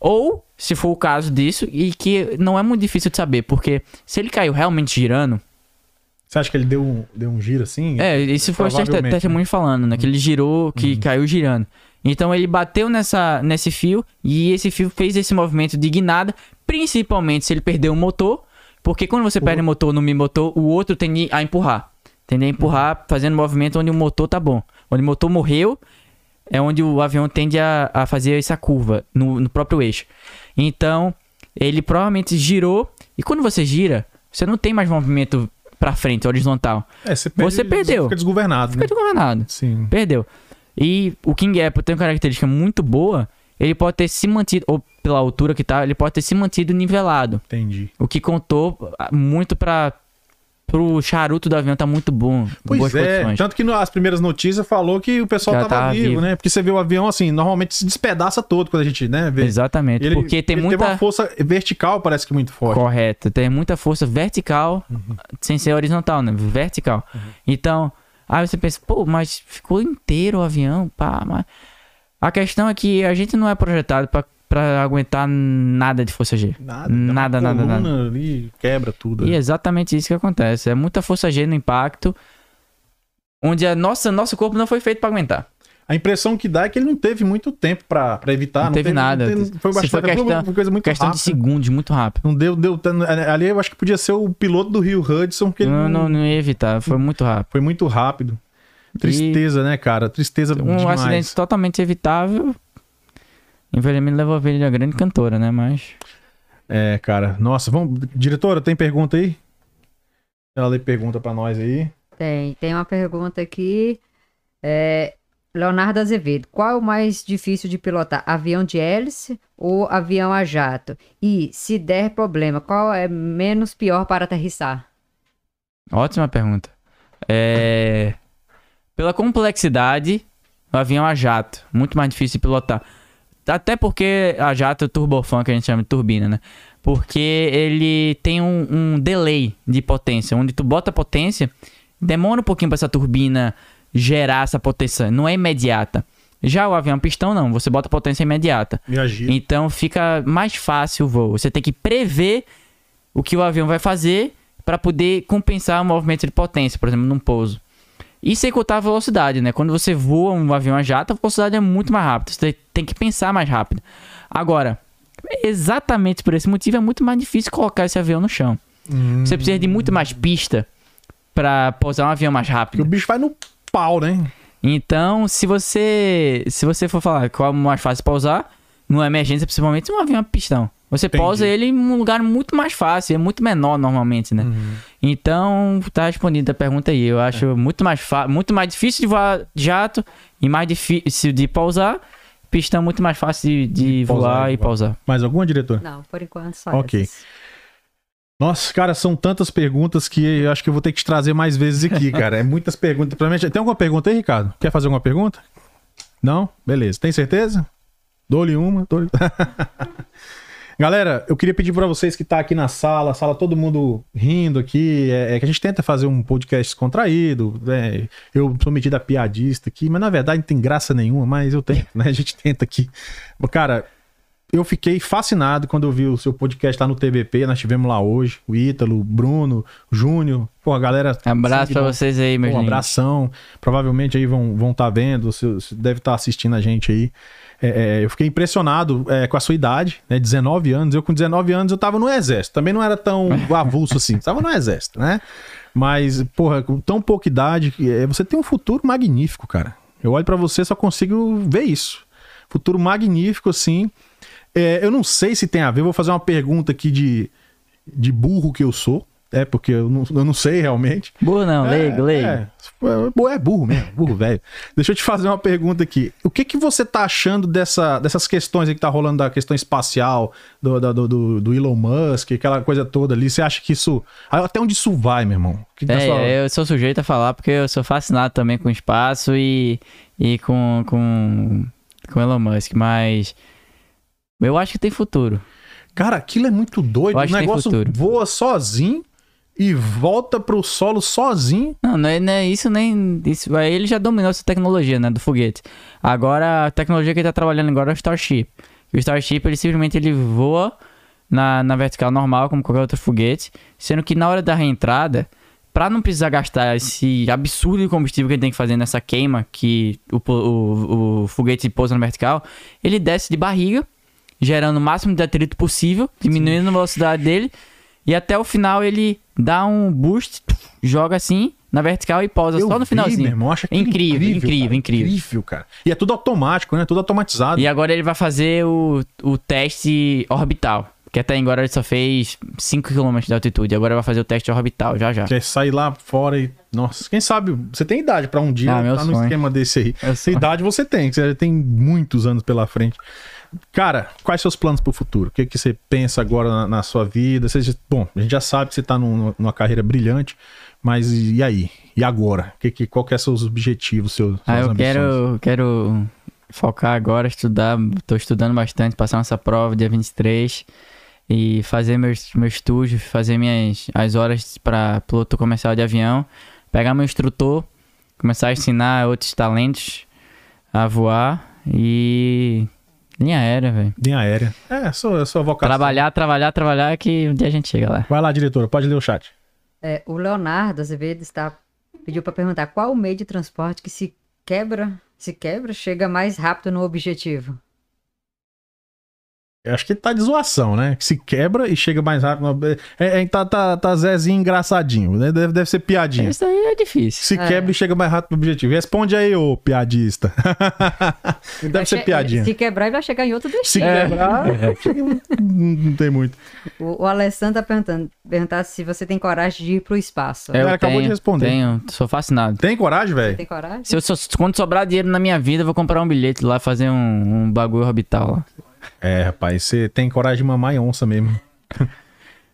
Ou, se for o caso disso, e que não é muito difícil de saber, porque se ele caiu realmente girando, Você acha que ele deu um, deu um giro assim? é, isso foi o testemunho falando, né? Que ele girou, que caiu girando. Então ele bateu nessa, nesse fio e esse fio fez esse movimento de guinada, principalmente se ele perdeu o motor, porque quando você perde o motor no motor, o outro tende a empurrar. Tende a empurrar fazendo um movimento onde o motor tá bom. Onde o motor morreu, é onde o avião tende a, a fazer essa curva no, no próprio eixo. Então, ele provavelmente girou, e quando você gira, você não tem mais movimento pra frente, horizontal. É, você, Você perdeu. Fica desgovernado, Fica né? desgovernado. Sim. Perdeu. E o King Apple tem uma característica muito boa. Ele pode ter se mantido, ou pela altura que tá, ele pode ter se mantido nivelado. Entendi. O que contou ah, muito pra pro charuto do avião tá muito bom. Pois boas é, condições. tanto que nas primeiras notícias falou que o pessoal Já tava tava vivo, vivo. né? Porque você vê o avião assim, normalmente se despedaça todo quando a gente, né, vê. Exatamente. Ele- porque tem muita. Tem uma força vertical, parece que muito forte. Correto. Tem muita força vertical, Uhum. sem ser horizontal, né? Vertical. Então, aí você pensa, pô, mas ficou inteiro o avião, pá, mas... A questão é que a gente não é projetado pra, pra aguentar nada de força G. Nada, Nada, nada, coluna ali quebra tudo. E é exatamente isso que acontece. É muita força G no impacto, onde a nossa, nosso corpo não foi feito pra aguentar. A impressão que dá é que ele não teve muito tempo pra, pra evitar. Não teve nada. teve- foi bastante, foi questão- foi uma coisa muito Questão rápida. de segundos, muito rápido. Não deu, deu. Ali eu acho que podia ser o piloto do Rio Hudson, que Não, não- não, não ia evitar, foi muito rápido. foi muito rápido. Tristeza, né, cara? Tristeza Um demais. acidente totalmente evitável. Infelizmente levou a vida de uma grande cantora, né? Mas. É, cara. Nossa, vamos. Diretora, tem pergunta aí? Ela lê pergunta pra nós aí. Tem, tem uma pergunta aqui. É, Leonardo Azevedo, qual é o mais difícil de pilotar? Avião de hélice ou avião a jato? E, se der problema, qual é menos pior para aterrissar? Ótima pergunta. É... Pela complexidade, o avião a jato. Muito mais difícil de pilotar. Até porque a jato é turbofan, que a gente chama de turbina, né? Porque ele tem um, um delay de potência. Onde tu bota potência, demora um pouquinho para essa turbina gerar essa potência. Não é imediata. Já o avião pistão, não. Você bota potência imediata. Então fica mais fácil o voo. Você tem que prever o que o avião vai fazer para poder compensar o movimento de potência, por exemplo, num pouso. E sem contar a velocidade, né? Quando você voa um avião a jato, a velocidade é muito mais rápida. Você tem que pensar mais rápido. Agora, exatamente por esse motivo, é muito mais difícil colocar esse avião no chão. Hum, Você precisa de muito mais pista para pousar um avião mais Porque rápido. o bicho vai no pau, né? Então, se você se você for falar qual é mais fácil para usar, numa emergência, principalmente um avião a pistão. Você Entendi. pousa ele em um lugar muito mais fácil, é muito menor normalmente, né? Uhum. Então, tá respondida a pergunta aí. Eu acho É. muito mais muito mais difícil de voar de jato e mais difícil de pousar. Pistão muito mais fácil de, de Pousar voar e e voar. pousar. Mais alguma, diretor? Não, por enquanto só Ok. essas. Nossa, cara, são tantas perguntas que eu acho que eu vou ter que te trazer mais vezes aqui, [laughs] cara. É muitas perguntas. Provavelmente- Tem alguma pergunta aí, Ricardo? Quer fazer alguma pergunta? Não? Beleza. Tem certeza? Dou-lhe uma. Dou [laughs] Galera, eu queria pedir pra vocês que tá aqui na sala, sala todo mundo rindo aqui, é, é que a gente tenta fazer um podcast descontraído, né? Eu sou metida piadista aqui, mas na verdade não tem graça nenhuma, mas eu tento, né? A gente tenta aqui. Cara, eu fiquei fascinado quando eu vi o seu podcast lá no TVP, nós tivemos lá hoje, o Ítalo, o Bruno, o Júnior, pô, a galera... Abraço sangue pra vocês aí, meus Pô, um abração. Provavelmente aí vão estar vão tá vendo, você, você deve estar assistindo a gente aí. É, é, eu fiquei impressionado é, com a sua idade, né? 19 anos. Eu com 19 anos eu tava no exército. Também não era tão [laughs] avulso assim. Tava no exército, né? Mas, porra, com tão pouca idade, é, você tem um futuro magnífico, cara. Eu olho pra você só consigo ver isso. Futuro magnífico, assim. É, eu não sei se tem a ver, vou fazer uma pergunta aqui de, de burro que eu sou. É, porque eu não, eu não sei realmente. Burro não, É, leigo, leigo. É, é, é burro mesmo, burro velho. Deixa eu te fazer uma pergunta aqui. O que que você tá achando dessa, dessas questões aí que tá rolando da questão espacial, do, do, do, do Elon Musk, aquela coisa toda ali? Você acha que isso. Até onde isso vai, meu irmão? Que que tá sua- É, eu sou sujeito a falar porque eu sou fascinado também com o espaço e, e com, com, com Elon Musk, mas eu acho que tem futuro. Cara, aquilo é muito doido. O negócio futuro. voa sozinho e volta pro solo sozinho. Não, não é, não é isso nem. Isso, aí ele já dominou essa tecnologia, né? Do foguete. Agora, a tecnologia que ele tá trabalhando agora é o Starship. E o Starship, ele simplesmente ele voa na, na vertical normal, como qualquer outro foguete. Sendo que na hora da reentrada, pra não precisar gastar esse absurdo de combustível que ele tem que fazer nessa queima, que o, o, o foguete pousa na vertical, ele desce de barriga, gerando o máximo de atrito possível, diminuindo a velocidade dele. E até o final ele dá um boost, joga assim na vertical e pausa Eu só no vi, finalzinho. meu irmão, acho aquilo Incrível, incrível, cara, incrível. Incrível, cara. E é tudo automático, né? Tudo automatizado. E agora ele vai fazer o, o teste orbital. Que até agora ele só fez 5 km de altitude. Agora vai fazer o teste orbital, já já. Quer sair lá fora e. Nossa, quem sabe. Você tem idade pra um dia Ah, meu tá no sonho. esquema desse aí. Essa idade você tem, você já tem muitos anos pela frente. Cara, quais seus planos pro futuro? O que, que você pensa agora na, na sua vida? Você, bom, a gente já sabe que você tá num- numa carreira brilhante, mas e, aí? E agora? Que, que, qual que é seus objetivos, seus, Ah, eu ambições? quero, quero focar agora, estudar. Tô estudando bastante, passar nessa prova dia 23 e fazer meu, meu estúdio, fazer minhas as horas para piloto comercial de avião, pegar meu instrutor, começar a ensinar outros talentos a voar e linha aérea, velho. Linha aérea. É, sua, sua vocação. Trabalhar, trabalhar, trabalhar que um dia a gente chega lá. Vai lá, diretora, pode ler o chat. É, o Leonardo Azevedo está, pediu para perguntar qual o meio de transporte que se quebra, se quebra, chega mais rápido no objetivo. Eu acho que tá de zoação, né? Que se quebra e chega mais rápido. É, é, tá, tá, tá Zezinho engraçadinho, né? Deve, deve ser piadinha. Isso aí é difícil. Se É. quebra e chega mais rápido pro objetivo. Responde aí, ô piadista. [laughs] Deve ser piadinha. Se quebrar, ele vai chegar em outro Se [laughs] [laughs] destino. quebrar, não tem muito. O, o Alessandro tá perguntando, perguntar se você tem coragem de ir pro espaço. Eu Ela acabou de responder. Tenho, sou fascinado. Tem coragem, velho? Tem coragem? Se eu, quando sobrar dinheiro na minha vida, eu vou comprar um bilhete lá, fazer um, um bagulho orbital lá. É, rapaz, você tem coragem de mamar em onça mesmo.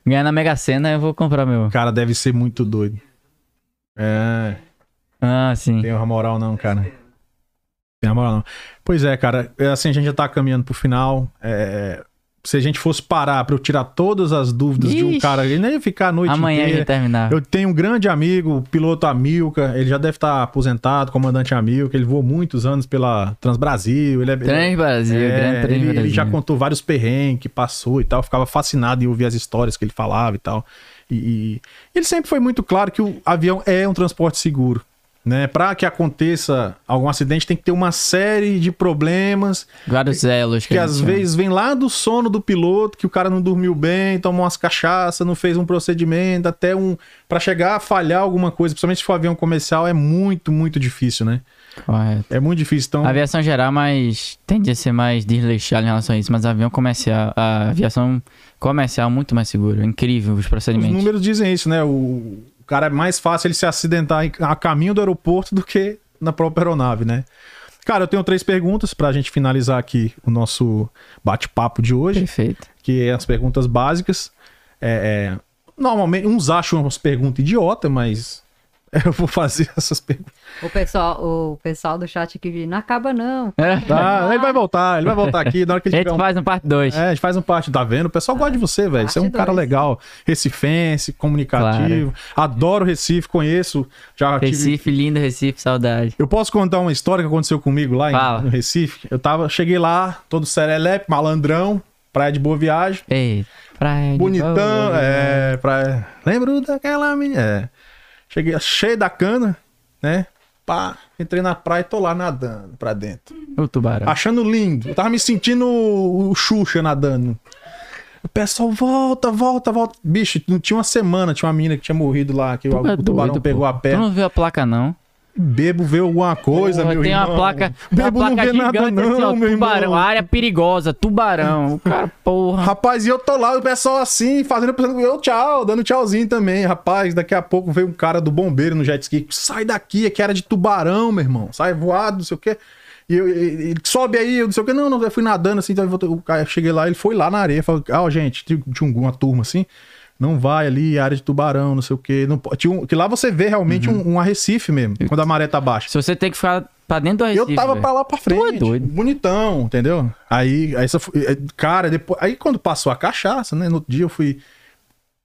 Ganhar na Mega Sena, eu vou comprar meu. Cara deve ser muito doido. É, Ah, sim. tem uma moral não, cara. Tem uma moral não. Pois é, cara, é assim, a gente já tá caminhando pro final. É, se a gente fosse parar pra eu tirar todas as dúvidas de um Ixi. cara, ele nem ia ficar a noite Amanhã inteira. gente terminar. Eu tenho um grande amigo, o piloto Amilca, ele já deve estar aposentado, comandante Amilca, ele voou muitos anos pela Transbrasil, ele é... Trans Brasil, é, grande ele, ele já contou vários perrengues que passou e tal, ficava fascinado em ouvir as histórias que ele falava e tal. E, e ele sempre foi muito claro que o avião é um transporte seguro. Né? Para que aconteça algum acidente, tem que ter uma série de problemas Vários elos. que a às chama. vezes vem lá do sono do piloto, que o cara não dormiu bem, tomou umas cachaças, não fez um procedimento, até um. Pra chegar a falhar alguma coisa, principalmente se for avião comercial, é muito, muito difícil, né? Correto. É muito difícil. Então, A aviação geral, mas tende a ser mais desleixada em relação a isso, mas avião comercial, a aviação comercial é muito mais segura. Incrível os os procedimentos. números dizem isso, né? O cara é mais fácil ele se acidentar a caminho do aeroporto do que na própria aeronave, né? Cara, eu tenho três perguntas pra gente finalizar aqui o nosso bate-papo de hoje. Perfeito. que é as perguntas básicas. É, é, normalmente, uns acham umas perguntas idiota, mas [laughs] eu vou fazer essas perguntas. O pessoal, o pessoal do chat aqui não acaba não. É. Tá, ele vai voltar, ele vai voltar aqui na hora que A ele gente tiver um... faz um parte 2. É, a gente faz um parte, tá vendo? O pessoal gosta de você, velho. Você é um Parte cara dois. legal, recifense, comunicativo. Adoro Recife, conheço. Já tive... Recife, lindo Recife, saudade. Eu posso contar uma história que aconteceu comigo lá em- no Recife? Eu tava, cheguei lá, todo serelepe, malandrão, praia de Boa Viagem. Ei, praia de Bonitão, boa. é, pra... Lembro daquela menina. É. Cheguei cheio da cana, né? Pá, entrei na praia e tô lá nadando pra dentro. O tubarão. Achando lindo. Eu tava me sentindo o Xuxa nadando. O pessoal volta, volta, volta. Bicho, não tinha uma semana, tinha uma menina que tinha morrido lá, que o, Tu é o tubarão doido, pegou pô. a Tu perna. não viu a placa, não? Bebo vê alguma coisa, Pô, meu tem irmão. uma placa, tem uma Bebo não placa vê nada gigante assim, ó, não, meu tubarão, irmão. área perigosa, tubarão. O cara, porra. Rapaz, e eu tô lá, o pessoal assim, fazendo eu tchau, dando tchauzinho também. Rapaz, daqui a pouco veio um cara do bombeiro no jet ski. Sai daqui, aqui era de tubarão, meu irmão. Sai voado, não sei o quê. E eu, ele sobe aí, eu não sei o quê. Não, não, eu fui nadando assim, então eu eu cheguei lá, ele foi lá na areia, falou: Ah, ó, gente, tinha um- uma turma assim. Não vai ali, área de tubarão, não sei o quê. Não, um, que lá você vê realmente um, um arrecife mesmo, quando a maré tá baixa. Se você tem que ficar pra dentro do Recife, Eu tava velho. pra lá pra frente. é doido. Bonitão, entendeu? Aí, aí é, cara, depois, aí quando passou a cachaça, né? No outro dia eu fui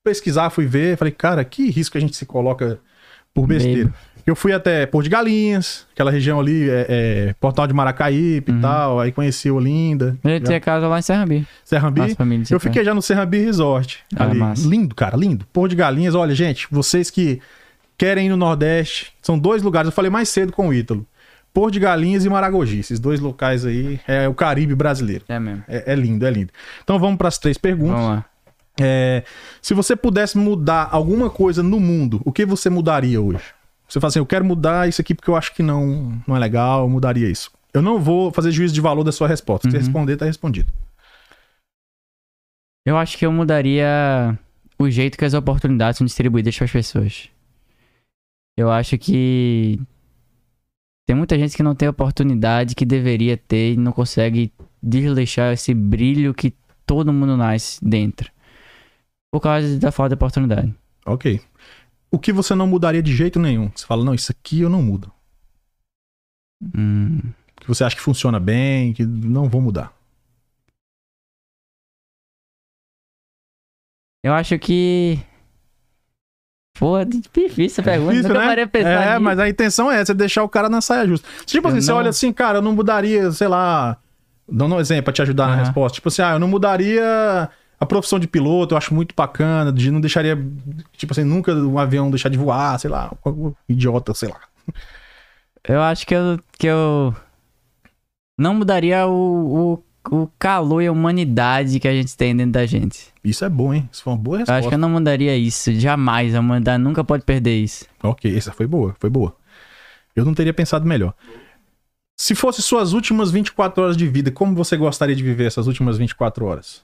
pesquisar, fui ver, falei, cara, que risco a gente se coloca por besteira. Eu fui até Porto de Galinhas, aquela região ali, é, é, Portal de Maracaípe Uhum. e tal, aí conheci Olinda, Eu tinha casa lá em Serrambi. Serrambi. Nossa família Eu fiquei já no Serrambi Resort. Ah, ali. massa. Lindo, cara, lindo. Porto de Galinhas, olha, gente, vocês que querem ir no Nordeste, são dois lugares, eu falei mais cedo com o Ítalo. Porto de Galinhas e Maragogi, esses dois locais aí, é o Caribe brasileiro. É mesmo. É, é lindo, é lindo. Então vamos para as três perguntas. Vamos lá. É, se você pudesse mudar alguma coisa no mundo, o que você mudaria hoje? Você fala assim, eu quero mudar isso aqui porque eu acho que não, não é legal, eu mudaria isso. Eu não vou fazer juízo de valor da sua resposta. Se você Uhum. responder, tá respondido. Eu acho que eu mudaria o jeito que as oportunidades são distribuídas para as pessoas. Eu acho que tem muita gente que não tem oportunidade que deveria ter e não consegue desleixar esse brilho que todo mundo nasce dentro. Por causa da falta de oportunidade. Ok. O que você não mudaria de jeito nenhum? Você fala, não, isso aqui eu não mudo. Hum, Que você acha que funciona bem, que não vou mudar. eu acho que. Pô, difícil essa pergunta. Difícil, Nunca né? pensar É, nisso. mas a intenção é essa, é deixar o cara na saia justa. Tipo Eu assim, você não- olha assim, cara, eu não mudaria, sei lá. Dando um exemplo pra te ajudar na Aham. resposta. Tipo assim, ah, eu não mudaria a profissão de piloto, eu acho muito bacana, de não deixaria, tipo assim, nunca um avião deixar de voar, sei lá, idiota, sei lá. Eu acho que eu, que eu não mudaria o, o, o calor e a humanidade que a gente tem dentro da gente. Isso é bom, hein? Isso foi uma boa Eu resposta. acho que eu não mudaria isso. Jamais. A humanidade nunca pode perder isso. Ok, essa foi boa, foi boa. Eu não teria pensado melhor. Se fosse suas últimas 24 horas de vida, como você gostaria de viver essas últimas 24 horas?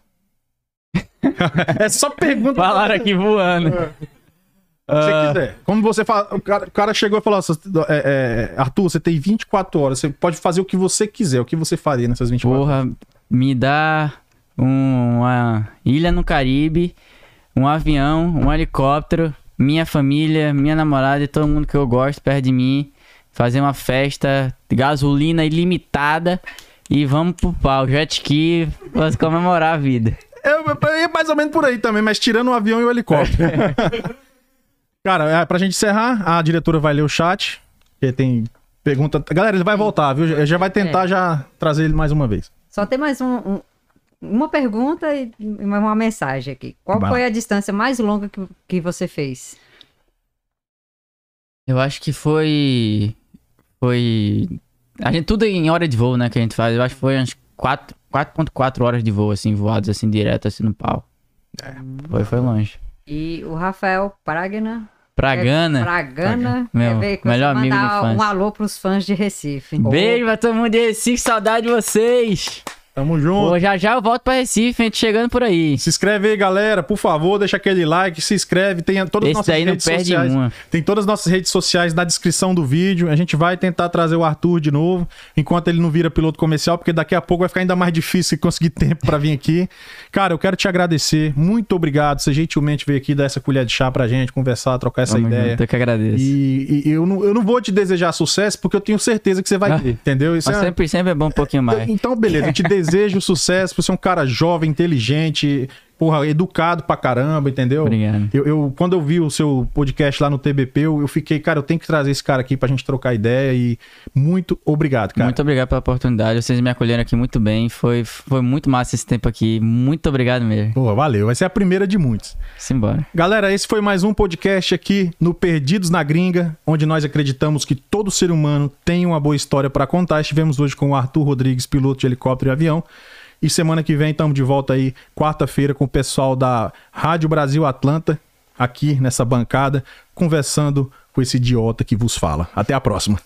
É só pergunta. Falaram aqui voando. Se você quiser. Como você fala, o cara, o cara chegou e falou: assim, é, é, Arthur, você tem 24 horas, você pode fazer o que você quiser. O que você faria nessas 24 horas? Porra, me dá um- uma ilha no Caribe, um avião, um helicóptero, minha família, minha namorada e todo mundo que eu gosto perto de mim. Fazer uma festa, gasolina ilimitada e vamos pro pau, jet ski, pra comemorar a vida. Eu, eu ia mais ou menos por aí também, mas tirando o avião e o helicóptero. [laughs] Cara, é, pra gente encerrar, a diretora vai ler o chat. Que tem pergunta. Galera, ele vai voltar, viu? Já- Já vai tentar já trazer ele mais uma vez. Só tem mais um- um- uma pergunta e uma uma mensagem aqui. Qual Vai foi a distância mais longa que, que você fez? Eu acho que foi. Foi. A gente, tudo em hora de voo, né? Que a gente faz. Eu acho que foi 4 4.4 horas de voo, assim, voados assim, direto, assim, no pau. Foi, foi longe. E o Rafael Pragna. Pra Gana. Pragana. Meu que melhor amigo de mandar infância. um alô pros fãs de Recife. Beijo pra todo mundo de Recife, saudade de vocês. Tamo junto. Pô, já já eu volto pra Recife, a gente chegando por aí. Se inscreve aí, galera. Por favor, deixa aquele like, se inscreve. Tem todas as nossas redes perde sociais. uma. Tem todas as nossas redes sociais na descrição do vídeo. A gente vai tentar trazer o Arthur de novo, enquanto ele não vira piloto comercial, porque daqui a pouco vai ficar ainda mais difícil [laughs] conseguir tempo pra vir aqui. Cara, eu quero te agradecer. Muito obrigado. Você gentilmente veio aqui dar essa colher de chá pra gente, conversar, trocar essa Tamo ideia. junto, eu que agradeço. E, e eu, não, eu não vou te desejar sucesso, porque eu tenho certeza que você vai Ah. ter, entendeu? Isso Mas é- sempre, sempre é bom um pouquinho mais. então, beleza, eu te desejo [laughs] sucesso por ser um cara jovem, inteligente, porra, educado pra caramba, entendeu? Obrigado. Eu, eu- quando eu vi o seu podcast lá no TBP, eu, eu fiquei, cara, eu tenho que trazer esse cara aqui pra gente trocar ideia e muito obrigado, cara. Muito obrigado pela oportunidade. Vocês me acolheram aqui muito bem. Foi, foi muito massa esse tempo aqui. Muito obrigado mesmo. Pô, valeu, vai ser a primeira de muitos. Simbora. Galera, esse foi mais um podcast aqui no Perdidos na Gringa, onde nós acreditamos que todo ser humano tem uma boa história pra contar. Estivemos hoje com o Arthur Rodrigues, piloto de helicóptero e avião. E semana que vem estamos de volta aí, quarta-feira, com o pessoal da Rádio Brasil Atlanta, aqui nessa bancada, conversando com esse idiota que vos fala. Até a próxima.